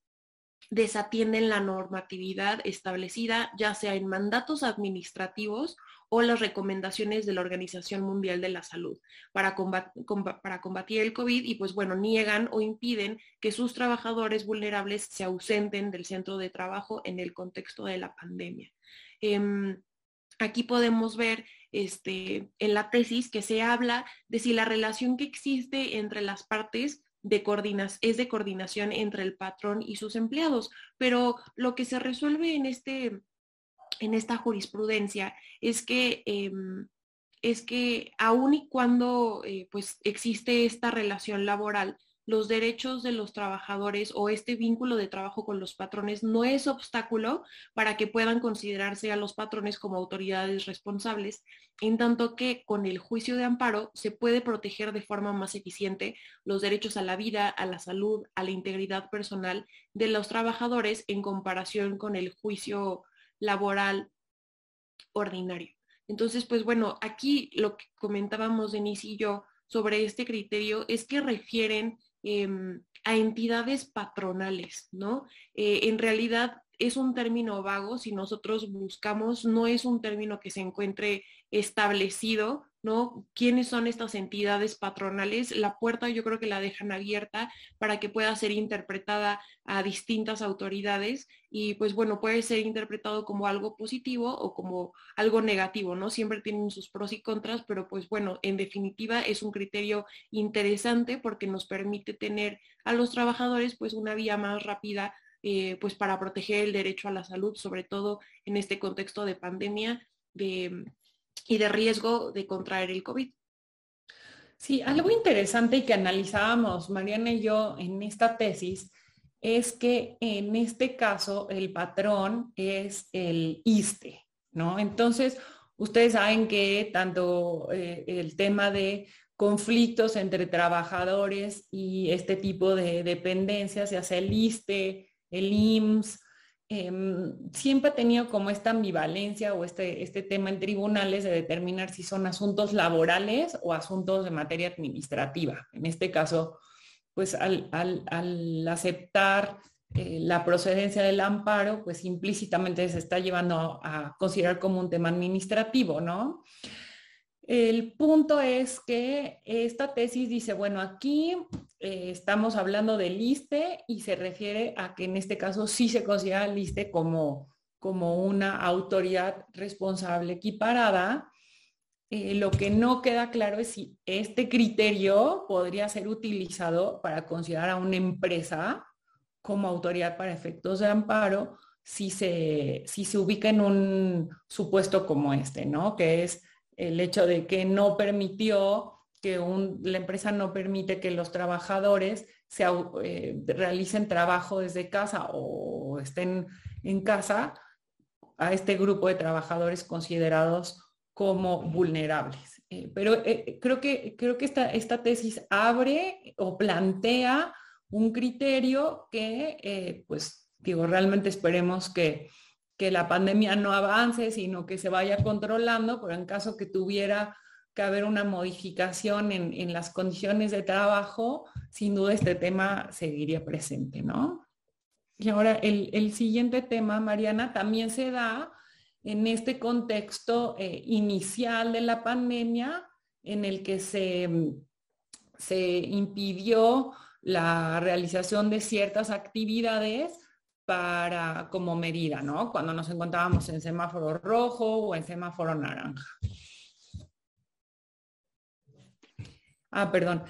desatienden la normatividad establecida ya sea en mandatos administrativos o las recomendaciones de la Organización Mundial de la Salud para, combatir el COVID y pues bueno, niegan o impiden que sus trabajadores vulnerables se ausenten del centro de trabajo en el contexto de la pandemia. Em, aquí podemos ver este, en la tesis que se habla de si la relación que existe entre las partes de es de coordinación entre el patrón y sus empleados, pero lo que se resuelve en, este, en esta jurisprudencia es que, em, es que aun y cuando eh, pues existe esta relación laboral, los derechos de los trabajadores o este vínculo de trabajo con los patrones no es obstáculo para que puedan considerarse a los patrones como autoridades responsables, en tanto que con el juicio de amparo se puede proteger de forma más eficiente los derechos a la vida, a la salud, a la integridad personal de los trabajadores en comparación con el juicio laboral ordinario. Entonces, pues bueno, aquí lo que comentábamos Denise y yo sobre este criterio es que refieren Em, a entidades patronales, ¿no? Eh, en realidad es un término vago, si nosotros buscamos, no es un término que se encuentre establecido, ¿no? ¿Quiénes son estas entidades patronales? La puerta yo creo que la dejan abierta para que pueda ser interpretada a distintas autoridades y pues bueno, puede ser interpretado como algo positivo o como algo negativo, ¿no? Siempre tienen sus pros y contras, pero pues bueno, en definitiva es un criterio interesante porque nos permite tener a los trabajadores pues una vía más rápida eh, pues para proteger el derecho a la salud, sobre todo en este contexto de pandemia de, y de riesgo de contraer el COVID. Sí, algo interesante y que analizábamos Mariana y yo en esta tesis es que en este caso el patrón es el ISTE, ¿no? Entonces, ustedes saben que tanto eh, el tema de conflictos entre trabajadores y este tipo de dependencias, se hace el ISTE, el IMSS, em, siempre ha tenido como esta ambivalencia o este, este tema en tribunales de determinar si son asuntos laborales o asuntos de materia administrativa. En este caso, pues al, aceptar eh, la procedencia del amparo, pues implícitamente se está llevando a considerar como un tema administrativo, ¿no? El punto es que esta tesis dice, bueno, aquí eh, estamos hablando del ISTE y se refiere a que en este caso sí se considera el ISTE como, como una autoridad responsable equiparada. Eh, lo que no queda claro es si este criterio podría ser utilizado para considerar a una empresa como autoridad para efectos de amparo si se, si se ubica en un supuesto como este, ¿no? Que es el hecho de que no permitió que la empresa no permite que los trabajadores se, eh, realicen trabajo desde casa o estén en casa a este grupo de trabajadores considerados como vulnerables. Eh, pero eh, creo que, creo que esta, esta tesis abre o plantea un criterio que, pues, digo, realmente esperemos que, que la pandemia no avance, sino que se vaya controlando, pero en caso que tuviera que haber una modificación en, las condiciones de trabajo, sin duda este tema seguiría presente, ¿no? Y ahora el, siguiente tema, Mariana, también se da en este contexto eh, inicial de la pandemia en el que se, se impidió la realización de ciertas actividades para como medida, ¿no? Cuando nos encontrábamos en semáforo rojo o en semáforo naranja. Ah, perdón,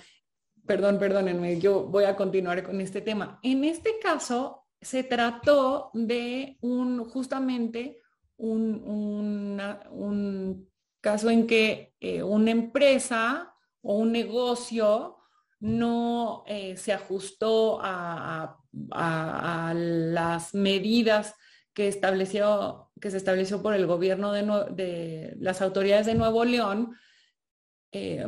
perdón, perdónenme, yo voy a continuar con este tema. En este caso se trató de un, justamente un, un caso en que eh, una empresa o un negocio no eh, se ajustó a, las medidas que, estableció, que se estableció por el gobierno de, de las autoridades de Nuevo León eh,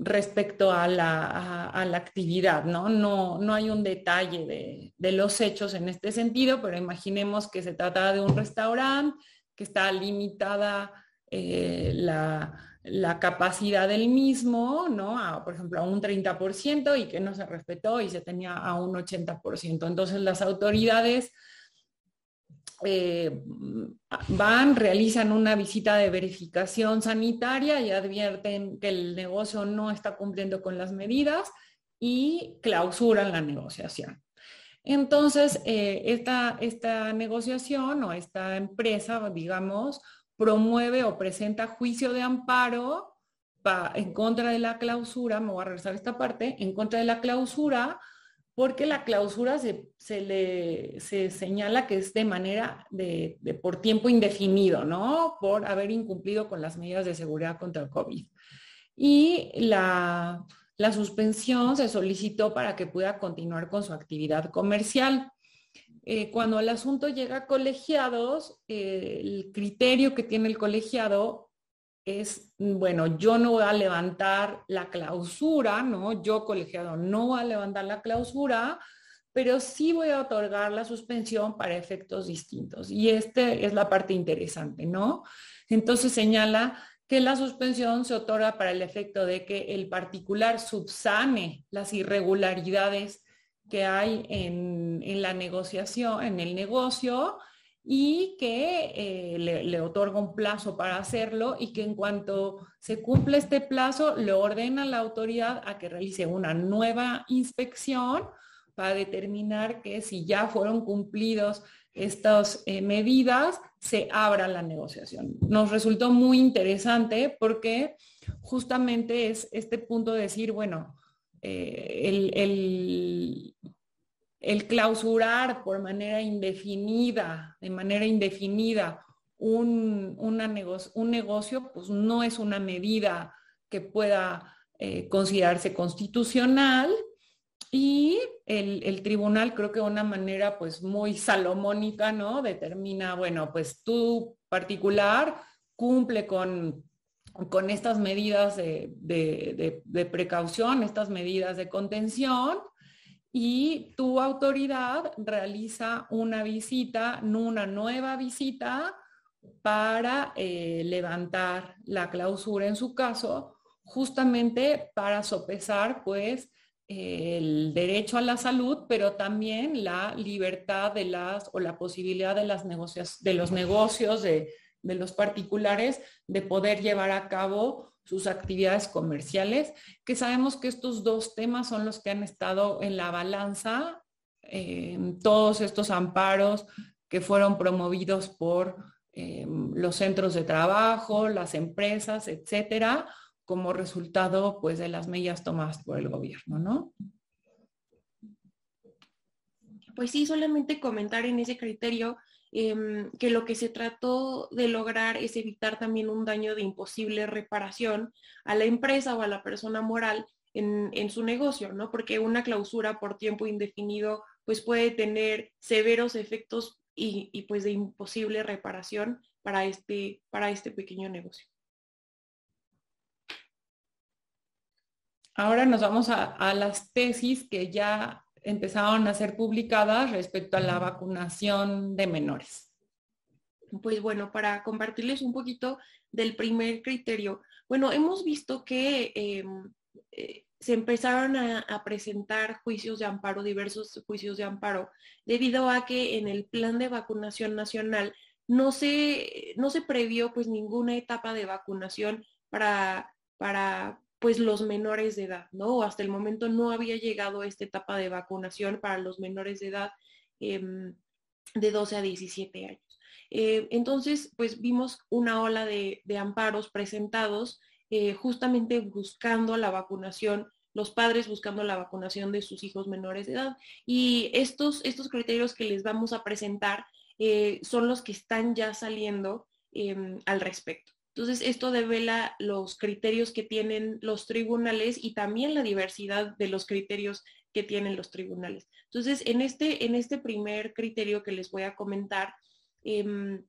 respecto a la, actividad, ¿no? ¿no? No hay un detalle de, los hechos en este sentido, pero imaginemos que se trata de un restaurante, que está limitada eh, la, la capacidad del mismo, ¿no? por ejemplo, a un 30% y que no se respetó y se tenía a un 80%. Entonces las autoridades eh, van, realizan una visita de verificación sanitaria y advierten que el negocio no está cumpliendo con las medidas y clausuran la negociación. Entonces, eh, esta, esta negociación o esta empresa, digamos, promueve o presenta juicio de amparo en contra de la clausura, me voy a regresar a esta parte, en contra de la clausura, porque la clausura se, le se señala que es de manera de, por tiempo indefinido, ¿no? Por haber incumplido con las medidas de seguridad contra el COVID. Y la, la suspensión se solicitó para que pueda continuar con su actividad comercial. Eh, cuando el asunto llega a colegiados, eh, el criterio que tiene el colegiado es, bueno, yo no voy a levantar la clausura, ¿no? Yo colegiado no voy a levantar la clausura, pero sí voy a otorgar la suspensión para efectos distintos. Y esta es la parte interesante, ¿no? Entonces señala que la suspensión se otorga para el efecto de que el particular subsane las irregularidades que hay en, la negociación, en el negocio, y que eh, le, otorga un plazo para hacerlo y que en cuanto se cumple este plazo, le ordena a la autoridad a que realice una nueva inspección para determinar que si ya fueron cumplidos estas eh, medidas, se abra la negociación. Nos resultó muy interesante porque justamente es este punto de decir, bueno, eh, el, clausurar por manera indefinida, de manera indefinida, un, un negocio, pues no es una medida que pueda eh, considerarse constitucional y el, tribunal creo que de una manera pues muy salomónica, ¿no? Determina, bueno, pues tu particular cumple con con estas medidas de, precaución, estas medidas de contención, y tu autoridad realiza una visita, una nueva visita para eh, levantar la clausura en su caso, justamente para sopesar pues el derecho a la salud, pero también la libertad de las o la posibilidad de las negocios, de los negocios de de los particulares de poder llevar a cabo sus actividades comerciales, que sabemos que estos dos temas son los que han estado en la balanza, todos estos amparos que fueron promovidos por em, los centros de trabajo, las empresas, etcétera, como resultado pues de las medidas tomadas por el gobierno, ¿no? Pues sí, solamente comentar en ese criterio Em, que lo que se trató de lograr es evitar también un daño de imposible reparación a la empresa o a la persona moral en, su negocio, ¿no? Porque una clausura por tiempo indefinido pues puede tener severos efectos y, pues de imposible reparación para este, para este pequeño negocio. Ahora nos vamos a las tesis que ya empezaron a ser publicadas respecto a la vacunación de menores. Pues bueno, para compartirles un poquito del primer criterio, bueno, hemos visto que em, eh, se empezaron a, presentar juicios de amparo, diversos juicios de amparo, debido a que en el plan de vacunación nacional no se, no se previó pues ninguna etapa de vacunación para, para pues los menores de edad, ¿no? Hasta el momento no había llegado esta etapa de vacunación para los menores de edad em, de 12 a 17 años. Eh, entonces, pues vimos una ola de, amparos presentados eh, justamente buscando la vacunación, los padres buscando la vacunación de sus hijos menores de edad. Y estos, estos criterios que les vamos a presentar eh, son los que están ya saliendo em, al respecto. Entonces, esto devela los criterios que tienen los tribunales y también la diversidad de los criterios que tienen los tribunales. Entonces, en este, en este primer criterio que les voy a comentar, em,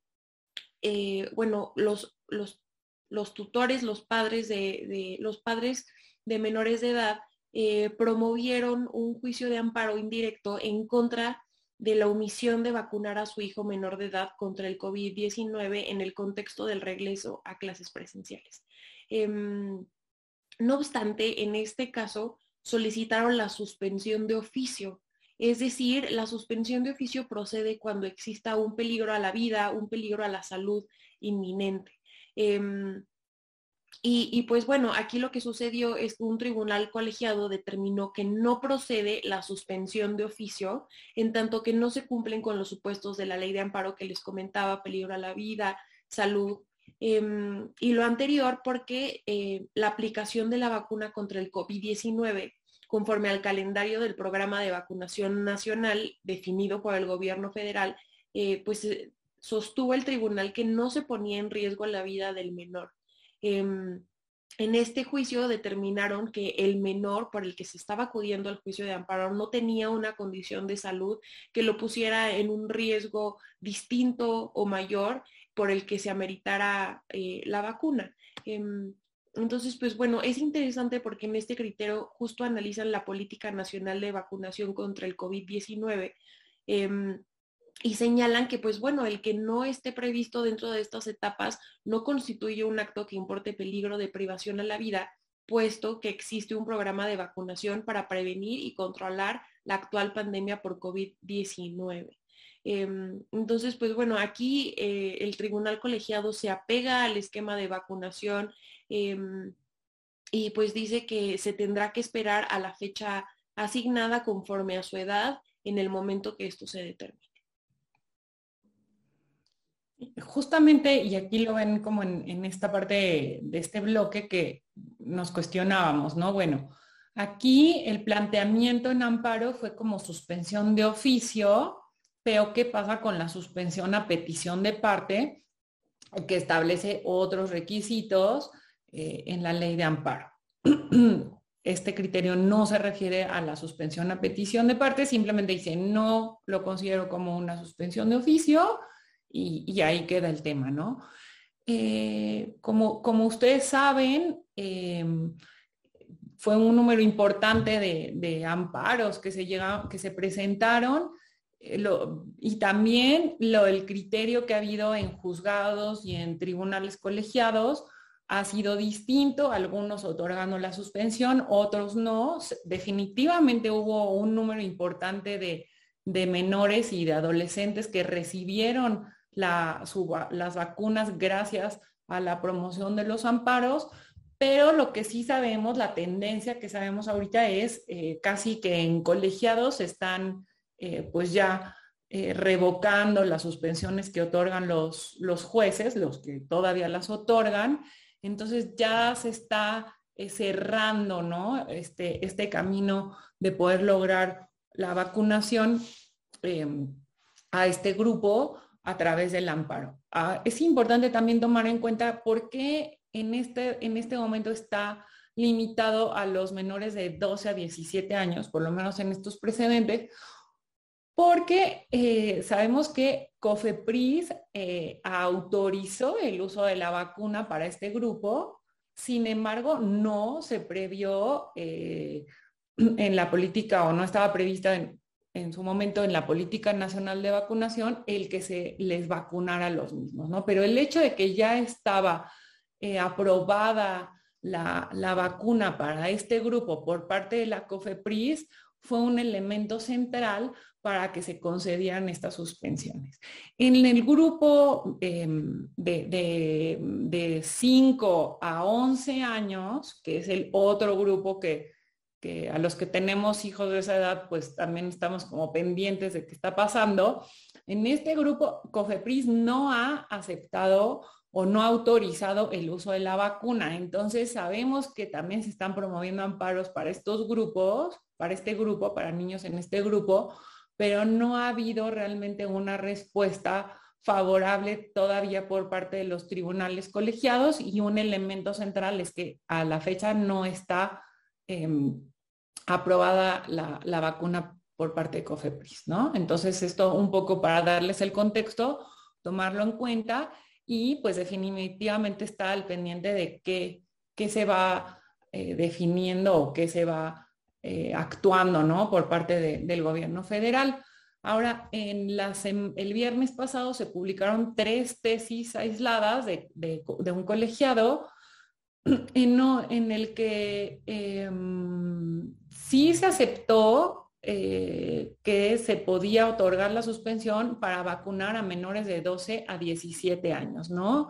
eh, bueno, los, los, tutores, los padres de, los padres de menores de edad eh, promovieron un juicio de amparo indirecto en contra de la omisión de vacunar a su hijo menor de edad contra el COVID-19 en el contexto del regreso a clases presenciales. Em, no obstante, en este caso solicitaron la suspensión de oficio. Es decir, la suspensión de oficio procede cuando exista un peligro a la vida, un peligro a la salud inminente. Em, y, pues bueno, aquí lo que sucedió es que un tribunal colegiado determinó que no procede la suspensión de oficio en tanto que no se cumplen con los supuestos de la ley de amparo que les comentaba, peligro a la vida, salud. Em, y lo anterior porque eh, la aplicación de la vacuna contra el COVID-19 conforme al calendario del programa de vacunación nacional definido por el gobierno federal, eh, pues eh, sostuvo el tribunal que no se ponía en riesgo la vida del menor. Em, en este juicio determinaron que el menor por el que se estaba acudiendo al juicio de amparo no tenía una condición de salud que lo pusiera en un riesgo distinto o mayor por el que se ameritara eh, la vacuna. Em, entonces, pues bueno, es interesante porque en este criterio justo analizan la política nacional de vacunación contra el COVID-19 em, y señalan que, pues bueno, el que no esté previsto dentro de estas etapas no constituye un acto que importe peligro de privación a la vida, puesto que existe un programa de vacunación para prevenir y controlar la actual pandemia por COVID-19. Em, entonces, pues bueno, aquí eh, el tribunal colegiado se apega al esquema de vacunación Em, y pues dice que se tendrá que esperar a la fecha asignada conforme a su edad en el momento que esto se determine. Justamente, y aquí lo ven como en, esta parte de, este bloque que nos cuestionábamos, ¿no? Bueno, aquí el planteamiento en amparo fue como suspensión de oficio, pero ¿qué pasa con la suspensión a petición de parte que establece otros requisitos? Eh, en la ley de amparo. Este criterio no se refiere a la suspensión a petición de parte, simplemente dice no lo considero como una suspensión de oficio y, ahí queda el tema, ¿no? Eh, como, como ustedes saben, em, fue un número importante de, amparos que se, que se presentaron eh, y también lo, el criterio que ha habido en juzgados y en tribunales colegiados ha sido distinto, algunos otorgando la suspensión, otros no. Definitivamente hubo un número importante de, menores y de adolescentes que recibieron las vacunas gracias a la promoción de los amparos, pero lo que sí sabemos, la tendencia que sabemos ahorita es eh, casi que en colegiados están eh, pues ya eh, revocando las suspensiones que otorgan los, los jueces, los que todavía las otorgan, entonces ya se está cerrando, ¿no? Este, este camino de poder lograr la vacunación em, a este grupo a través del amparo. Ah, es importante también tomar en cuenta por qué en este, en este momento está limitado a los menores de 12 a 17 años, por lo menos en estos precedentes, porque eh, sabemos que COFEPRIS eh, autorizó el uso de la vacuna para este grupo, sin embargo, no se previó eh, en la política o no estaba prevista en, su momento en la política nacional de vacunación el que se les vacunara a los mismos, ¿no? Pero el hecho de que ya estaba aprobada la, la, vacuna para este grupo por parte de la COFEPRIS fue un elemento central para que se concedieran estas suspensiones. En el grupo em, de, 5 a 11 años, que es el otro grupo que, a los que tenemos hijos de esa edad, pues también estamos como pendientes de qué está pasando. En este grupo, COFEPRIS no ha aceptado o no ha autorizado el uso de la vacuna. Entonces sabemos que también se están promoviendo amparos para estos grupos, para este grupo, para niños en este grupo, pero no ha habido realmente una respuesta favorable todavía por parte de los tribunales colegiados y un elemento central es que a la fecha no está em, aprobada la, vacuna por parte de COFEPRIS, ¿no? Entonces esto un poco para darles el contexto, tomarlo en cuenta y pues definitivamente está al pendiente de qué, se va eh, definiendo o qué se va eh, actuando ¿no? por parte del gobierno federal. Ahora, en el viernes pasado se publicaron tres tesis aisladas de, un colegiado en, el que em, sí se aceptó eh, que se podía otorgar la suspensión para vacunar a menores de 12 a 17 años, ¿no?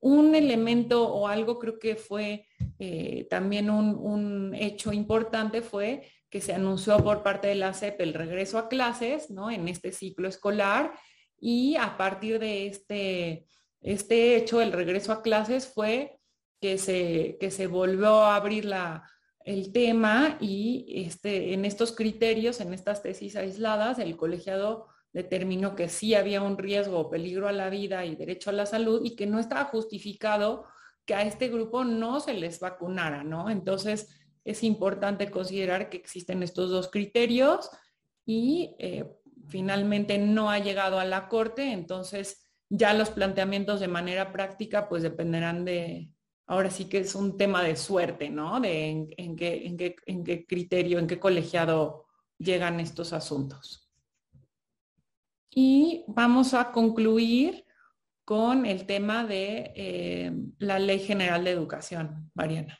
Un elemento o algo creo que fue eh, también un, un, hecho importante fue que se anunció por parte de la CEP el regreso a clases, ¿no? En este ciclo escolar y a partir de este, este hecho, el regreso a clases fue que se, que se volvió a abrir la, el tema y este, en estos criterios, en estas tesis aisladas, el colegiado determinó que sí había un riesgo o peligro a la vida y derecho a la salud y que no estaba justificado que a este grupo no se les vacunara, ¿no? Entonces, es importante considerar que existen estos dos criterios y eh, finalmente no ha llegado a la Corte, entonces ya los planteamientos de manera práctica pues dependerán de, ahora sí que es un tema de suerte, ¿no? De en, qué, criterio, en qué colegiado llegan estos asuntos. Y vamos a concluir con el tema de eh, la Ley General de Educación, Mariana.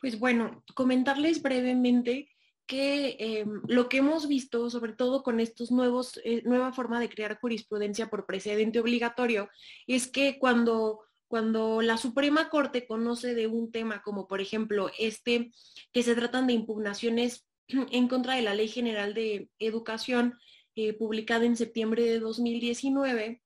Pues bueno, comentarles brevemente que eh, lo que hemos visto, sobre todo con estos nuevos, eh, nueva forma de crear jurisprudencia por precedente obligatorio, es que cuando, cuando la Suprema Corte conoce de un tema como por ejemplo este, que se tratan de impugnaciones en contra de la Ley General de Educación, eh, publicada en septiembre de 2019,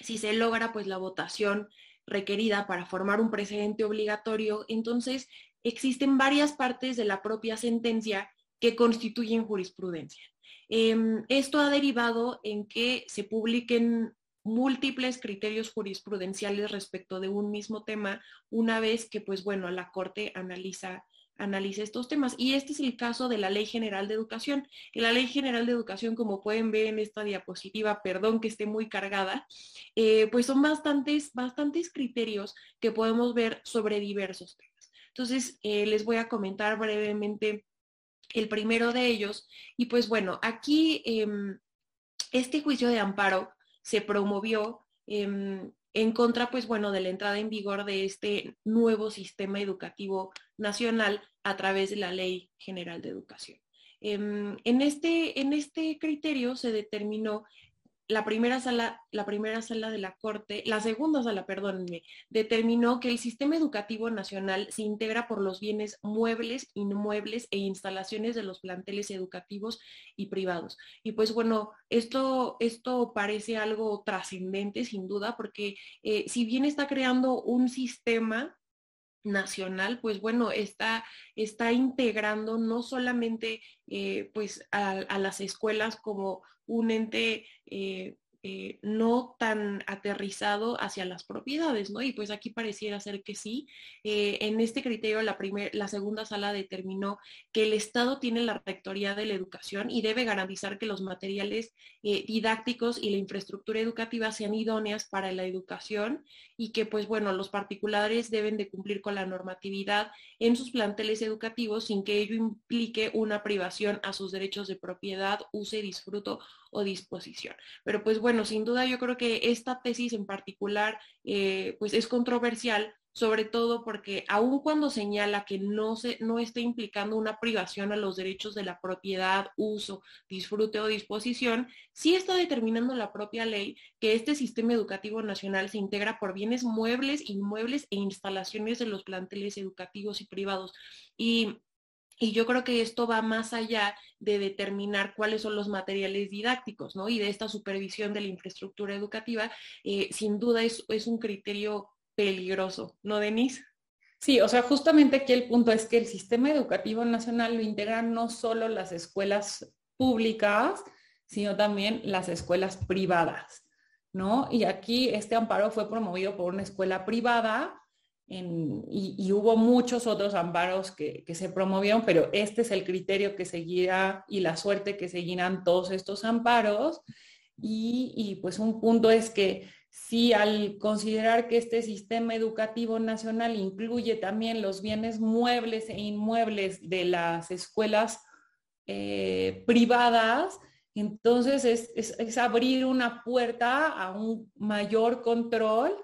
si se logra pues la votación requerida para formar un precedente obligatorio, entonces existen varias partes de la propia sentencia que constituyen jurisprudencia. Em, esto ha derivado en que se publiquen múltiples criterios jurisprudenciales respecto de un mismo tema una vez que, pues bueno, la Corte analiza analiza estos temas. Y este es el caso de la Ley General de Educación. En la Ley General de Educación, como pueden ver en esta diapositiva, perdón que esté muy cargada, eh, pues son bastantes, bastantes criterios que podemos ver sobre diversos temas. Entonces, eh, les voy a comentar brevemente el primero de ellos. Y pues bueno, aquí em, este juicio de amparo se promovió em, en contra, pues bueno, de la entrada en vigor de este nuevo sistema educativo nacional a través de la Ley General de Educación. Em, en, este, en este criterio se determinó la primera sala, la primera sala de la Corte, la segunda sala, perdónenme, determinó que el sistema educativo nacional se integra por los bienes muebles, inmuebles e instalaciones de los planteles educativos y privados. Y pues bueno, esto, esto parece algo trascendente sin duda, porque eh, si bien está creando un sistema nacional, pues bueno, está, está integrando no solamente eh, pues a, las escuelas como un ente eh, eh, no tan aterrizado hacia las propiedades, ¿no? Y pues aquí pareciera ser que sí. Eh, en este criterio, la, la segunda sala determinó que el Estado tiene la rectoría de la educación y debe garantizar que los materiales eh, didácticos y la infraestructura educativa sean idóneas para la educación y que, pues bueno, los particulares deben de cumplir con la normatividad en sus planteles educativos sin que ello implique una privación a sus derechos de propiedad, uso y disfruto o disposición. Pero pues bueno, sin duda yo creo que esta tesis en particular eh, pues es controversial sobre todo porque aun cuando señala que no, se, no está implicando una privación a los derechos de la propiedad, uso, disfrute o disposición, sí está determinando la propia ley que este sistema educativo nacional se integra por bienes muebles, inmuebles e instalaciones de los planteles educativos y privados. Y y yo creo que esto va más allá de determinar cuáles son los materiales didácticos, ¿no? Y de esta supervisión de la infraestructura educativa, eh, sin duda es, es un criterio peligroso, ¿no, Denise? Sí, o sea, justamente aquí el punto es que el sistema educativo nacional lo integran no solo las escuelas públicas, sino también las escuelas privadas, ¿no? Y aquí este amparo fue promovido por una escuela privada y, hubo muchos otros amparos que, se promovieron, pero este es el criterio que seguirá y la suerte que seguirán todos estos amparos. Y, pues un punto es que si al considerar que este sistema educativo nacional incluye también los bienes muebles e inmuebles de las escuelas eh, privadas, entonces es abrir una puerta a un mayor control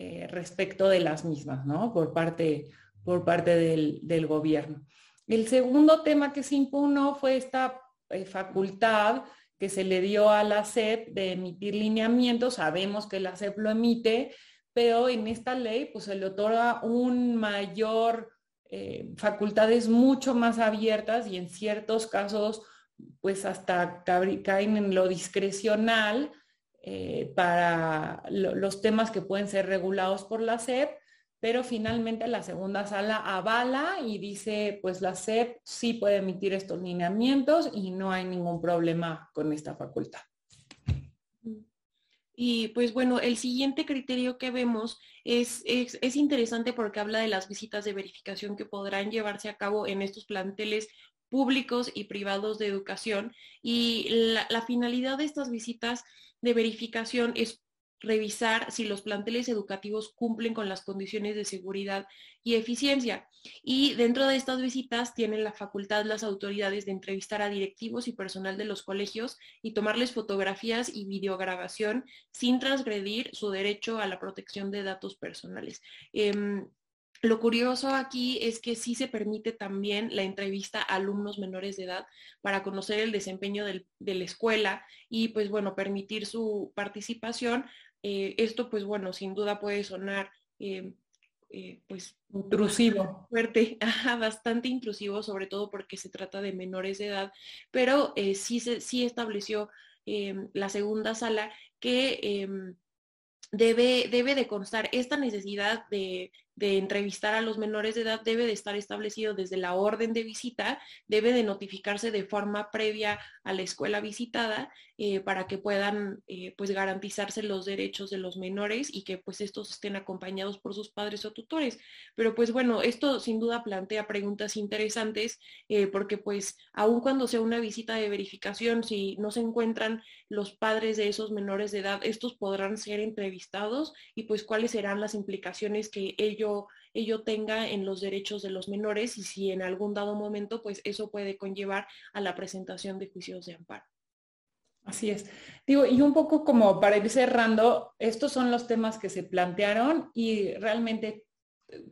eh, respecto de las mismas, ¿no? Por parte, por parte del, gobierno. El segundo tema que se impugnó fue esta eh, facultad que se le dio a la SEP de emitir lineamientos. Sabemos que la SEP lo emite, pero en esta ley pues se le otorga un mayor eh, facultades mucho más abiertas y en ciertos casos pues hasta caen en lo discrecional eh, para los temas que pueden ser regulados por la SEP, pero finalmente la segunda sala avala y dice, pues la SEP sí puede emitir estos lineamientos y no hay ningún problema con esta facultad. Y pues bueno, el siguiente criterio que vemos es, es, interesante porque habla de las visitas de verificación que podrán llevarse a cabo en estos planteles públicos y privados de educación. Y la, la finalidad de estas visitas de verificación es revisar si los planteles educativos cumplen con las condiciones de seguridad y eficiencia. Y dentro de estas visitas tienen la facultad las autoridades de entrevistar a directivos y personal de los colegios y tomarles fotografías y videograbación sin transgredir su derecho a la protección de datos personales. Em, lo curioso aquí es que sí se permite también la entrevista a alumnos menores de edad para conocer el desempeño de la escuela y pues bueno, permitir su participación. Eh, esto pues bueno, sin duda puede sonar eh, eh, pues intrusivo. Fuerte, bastante intrusivo, sobre todo porque se trata de menores de edad, pero sí, se, sí estableció la segunda sala que em, debe, debe de constar esta necesidad de, de, entrevistar a los menores de edad debe de estar establecido desde la orden de visita, debe de notificarse de forma previa a la escuela visitada eh, para que puedan eh, pues garantizarse los derechos de los menores y que pues estos estén acompañados por sus padres o tutores. Pero pues bueno, esto sin duda plantea preguntas interesantes eh, porque pues aun cuando sea una visita de verificación, si no se encuentran los padres de esos menores de edad, estos podrán ser entrevistados y pues cuáles serán las implicaciones que ello, ello tenga en los derechos de los menores y si en algún dado momento pues eso puede conllevar a la presentación de juicios de amparo. Así es. Digo, y un poco como para ir cerrando, estos son los temas que se plantearon y realmente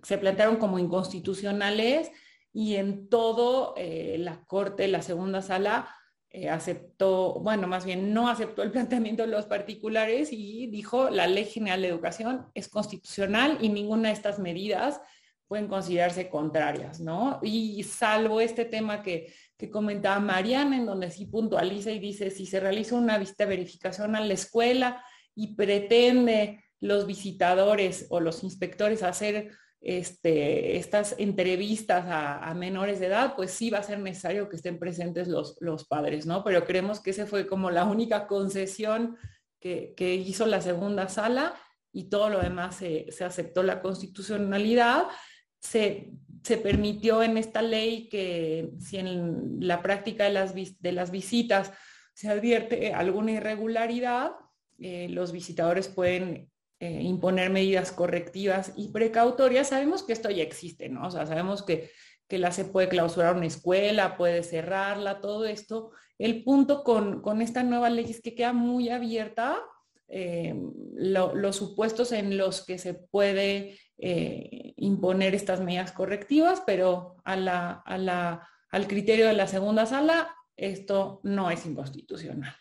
se plantearon como inconstitucionales y en todo eh, la Corte, la segunda sala, eh, aceptó, bueno, más bien no aceptó el planteamiento de los particulares y dijo la Ley General de Educación es constitucional y ninguna de estas medidas pueden considerarse contrarias, ¿no? Y salvo este tema que, que comentaba Mariana, en donde sí puntualiza y dice, si se realiza una visita de verificación a la escuela y pretende los visitadores o los inspectores hacer este, estas entrevistas a, menores de edad, pues sí va a ser necesario que estén presentes los, los padres, ¿no? Pero creemos que ese fue como la única concesión que, hizo la segunda sala y todo lo demás se, aceptó la constitucionalidad. Se, se, permitió en esta ley que si en la práctica de las, de las visitas se advierte alguna irregularidad, eh, los visitadores pueden eh, imponer medidas correctivas y precautorias, sabemos que esto ya existe, ¿no? O sea, sabemos que, que la se puede clausurar una escuela, puede cerrarla, todo esto. El punto con, con esta nueva ley es que queda muy abierta eh, los supuestos en los que se puede eh, imponer estas medidas correctivas, pero a la, a la, al criterio de la segunda sala, esto no es inconstitucional.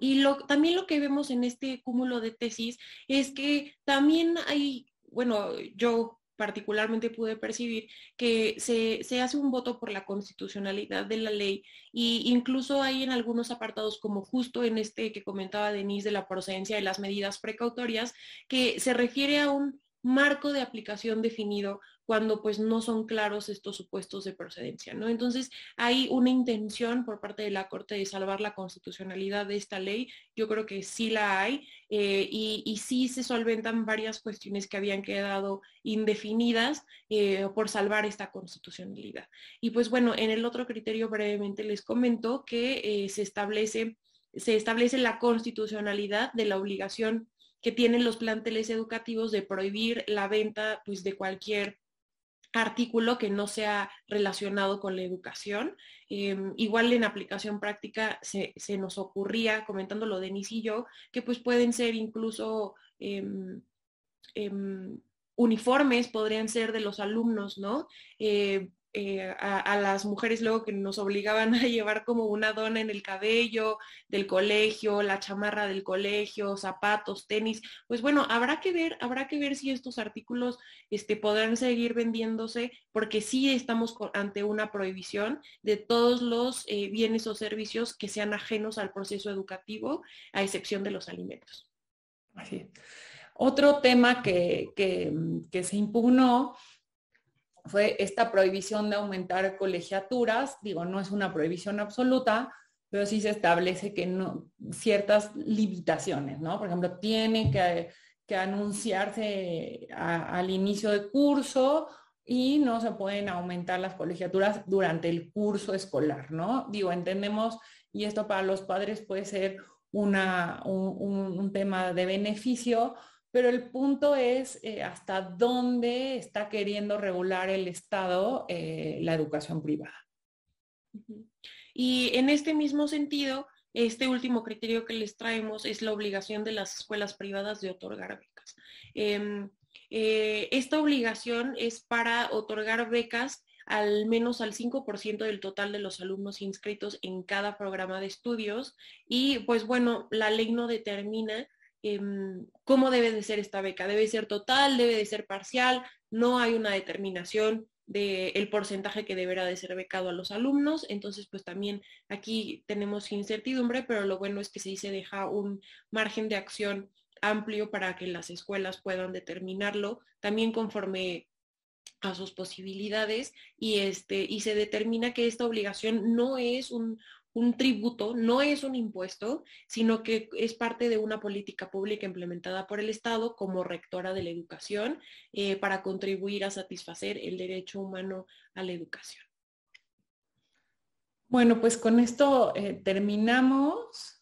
Y también lo que vemos en este cúmulo de tesis es que también hay, bueno, yo particularmente pude percibir que se, se, hace un voto por la constitucionalidad de la ley e incluso hay en algunos apartados como justo en este que comentaba Denise de la procedencia de las medidas precautorias que se refiere a un marco de aplicación definido cuando pues no son claros estos supuestos de procedencia, ¿no? Entonces hay una intención por parte de la Corte de salvar la constitucionalidad de esta ley, yo creo que sí la hay eh, y, sí se solventan varias cuestiones que habían quedado indefinidas eh, por salvar esta constitucionalidad. Y pues bueno, en el otro criterio brevemente les comento que eh, se establece se establece la constitucionalidad de la obligación que tienen los planteles educativos de prohibir la venta pues, de cualquier artículo que no sea relacionado con la educación. Em, igual en aplicación práctica se, nos ocurría, comentándolo Denis y yo, que pues pueden ser incluso em, em, uniformes podrían ser de los alumnos, ¿no? Eh, a, las mujeres luego que nos obligaban a llevar como una dona en el cabello del colegio, la chamarra del colegio, zapatos, tenis, pues bueno, habrá que ver, habrá que ver si estos artículos este, podrán seguir vendiéndose, porque sí estamos ante una prohibición de todos los eh, bienes o servicios que sean ajenos al proceso educativo, a excepción de los alimentos. Así. Otro tema que, que, se impugnó fue esta prohibición de aumentar colegiaturas. Digo, no es una prohibición absoluta, pero sí se establece que no, ciertas limitaciones, ¿no? Por ejemplo, tiene que, que anunciarse al inicio del curso y no se pueden aumentar las colegiaturas durante el curso escolar, ¿no? Digo, entendemos, y esto para los padres puede ser una, un, un tema de beneficio, pero el punto es eh, hasta dónde está queriendo regular el Estado eh, la educación privada. Y en este mismo sentido, este último criterio que les traemos es la obligación de las escuelas privadas de otorgar becas. Em, eh, esta obligación es para otorgar becas al menos al 5% del total de los alumnos inscritos en cada programa de estudios y pues bueno, la ley no determina Em, cómo debe de ser esta beca. Debe ser total, debe de ser parcial, no hay una determinación del porcentaje que deberá de ser becado a los alumnos. Entonces, pues también aquí tenemos incertidumbre, pero lo bueno es que sí se deja un margen de acción amplio para que las escuelas puedan determinarlo, también conforme a sus posibilidades y este y se determina que esta obligación no es un, un tributo, no es un impuesto, sino que es parte de una política pública implementada por el Estado como rectora de la educación eh, para contribuir a satisfacer el derecho humano a la educación. Bueno, pues con esto eh, terminamos.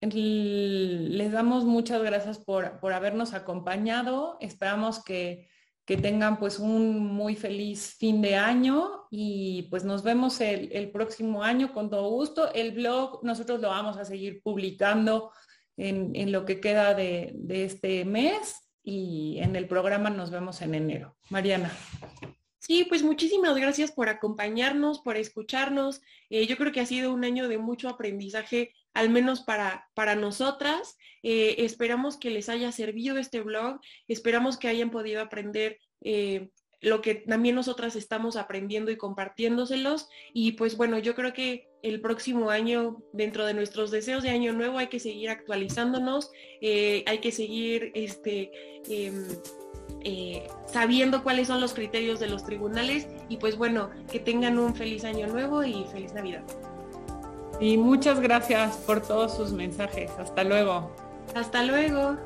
Les damos muchas gracias por, por habernos acompañado. Esperamos que que tengan pues un muy feliz fin de año y pues nos vemos el, próximo año con todo gusto. El blog nosotros lo vamos a seguir publicando en, lo que queda de, este mes y en el programa nos vemos en enero. Mariana. Sí, pues muchísimas gracias por acompañarnos, por escucharnos. Eh, yo creo que ha sido un año de mucho aprendizaje, al menos para, para nosotras. Eh, esperamos que les haya servido este blog, esperamos que hayan podido aprender eh, lo que también nosotras estamos aprendiendo y compartiéndoselos. Y pues bueno, yo creo que el próximo año, dentro de nuestros deseos de año nuevo, hay que seguir actualizándonos, hay que seguir este, em, eh, sabiendo cuáles son los criterios de los tribunales y pues bueno, que tengan un feliz año nuevo y feliz Navidad. Y muchas gracias por todos sus mensajes. Hasta luego. Hasta luego.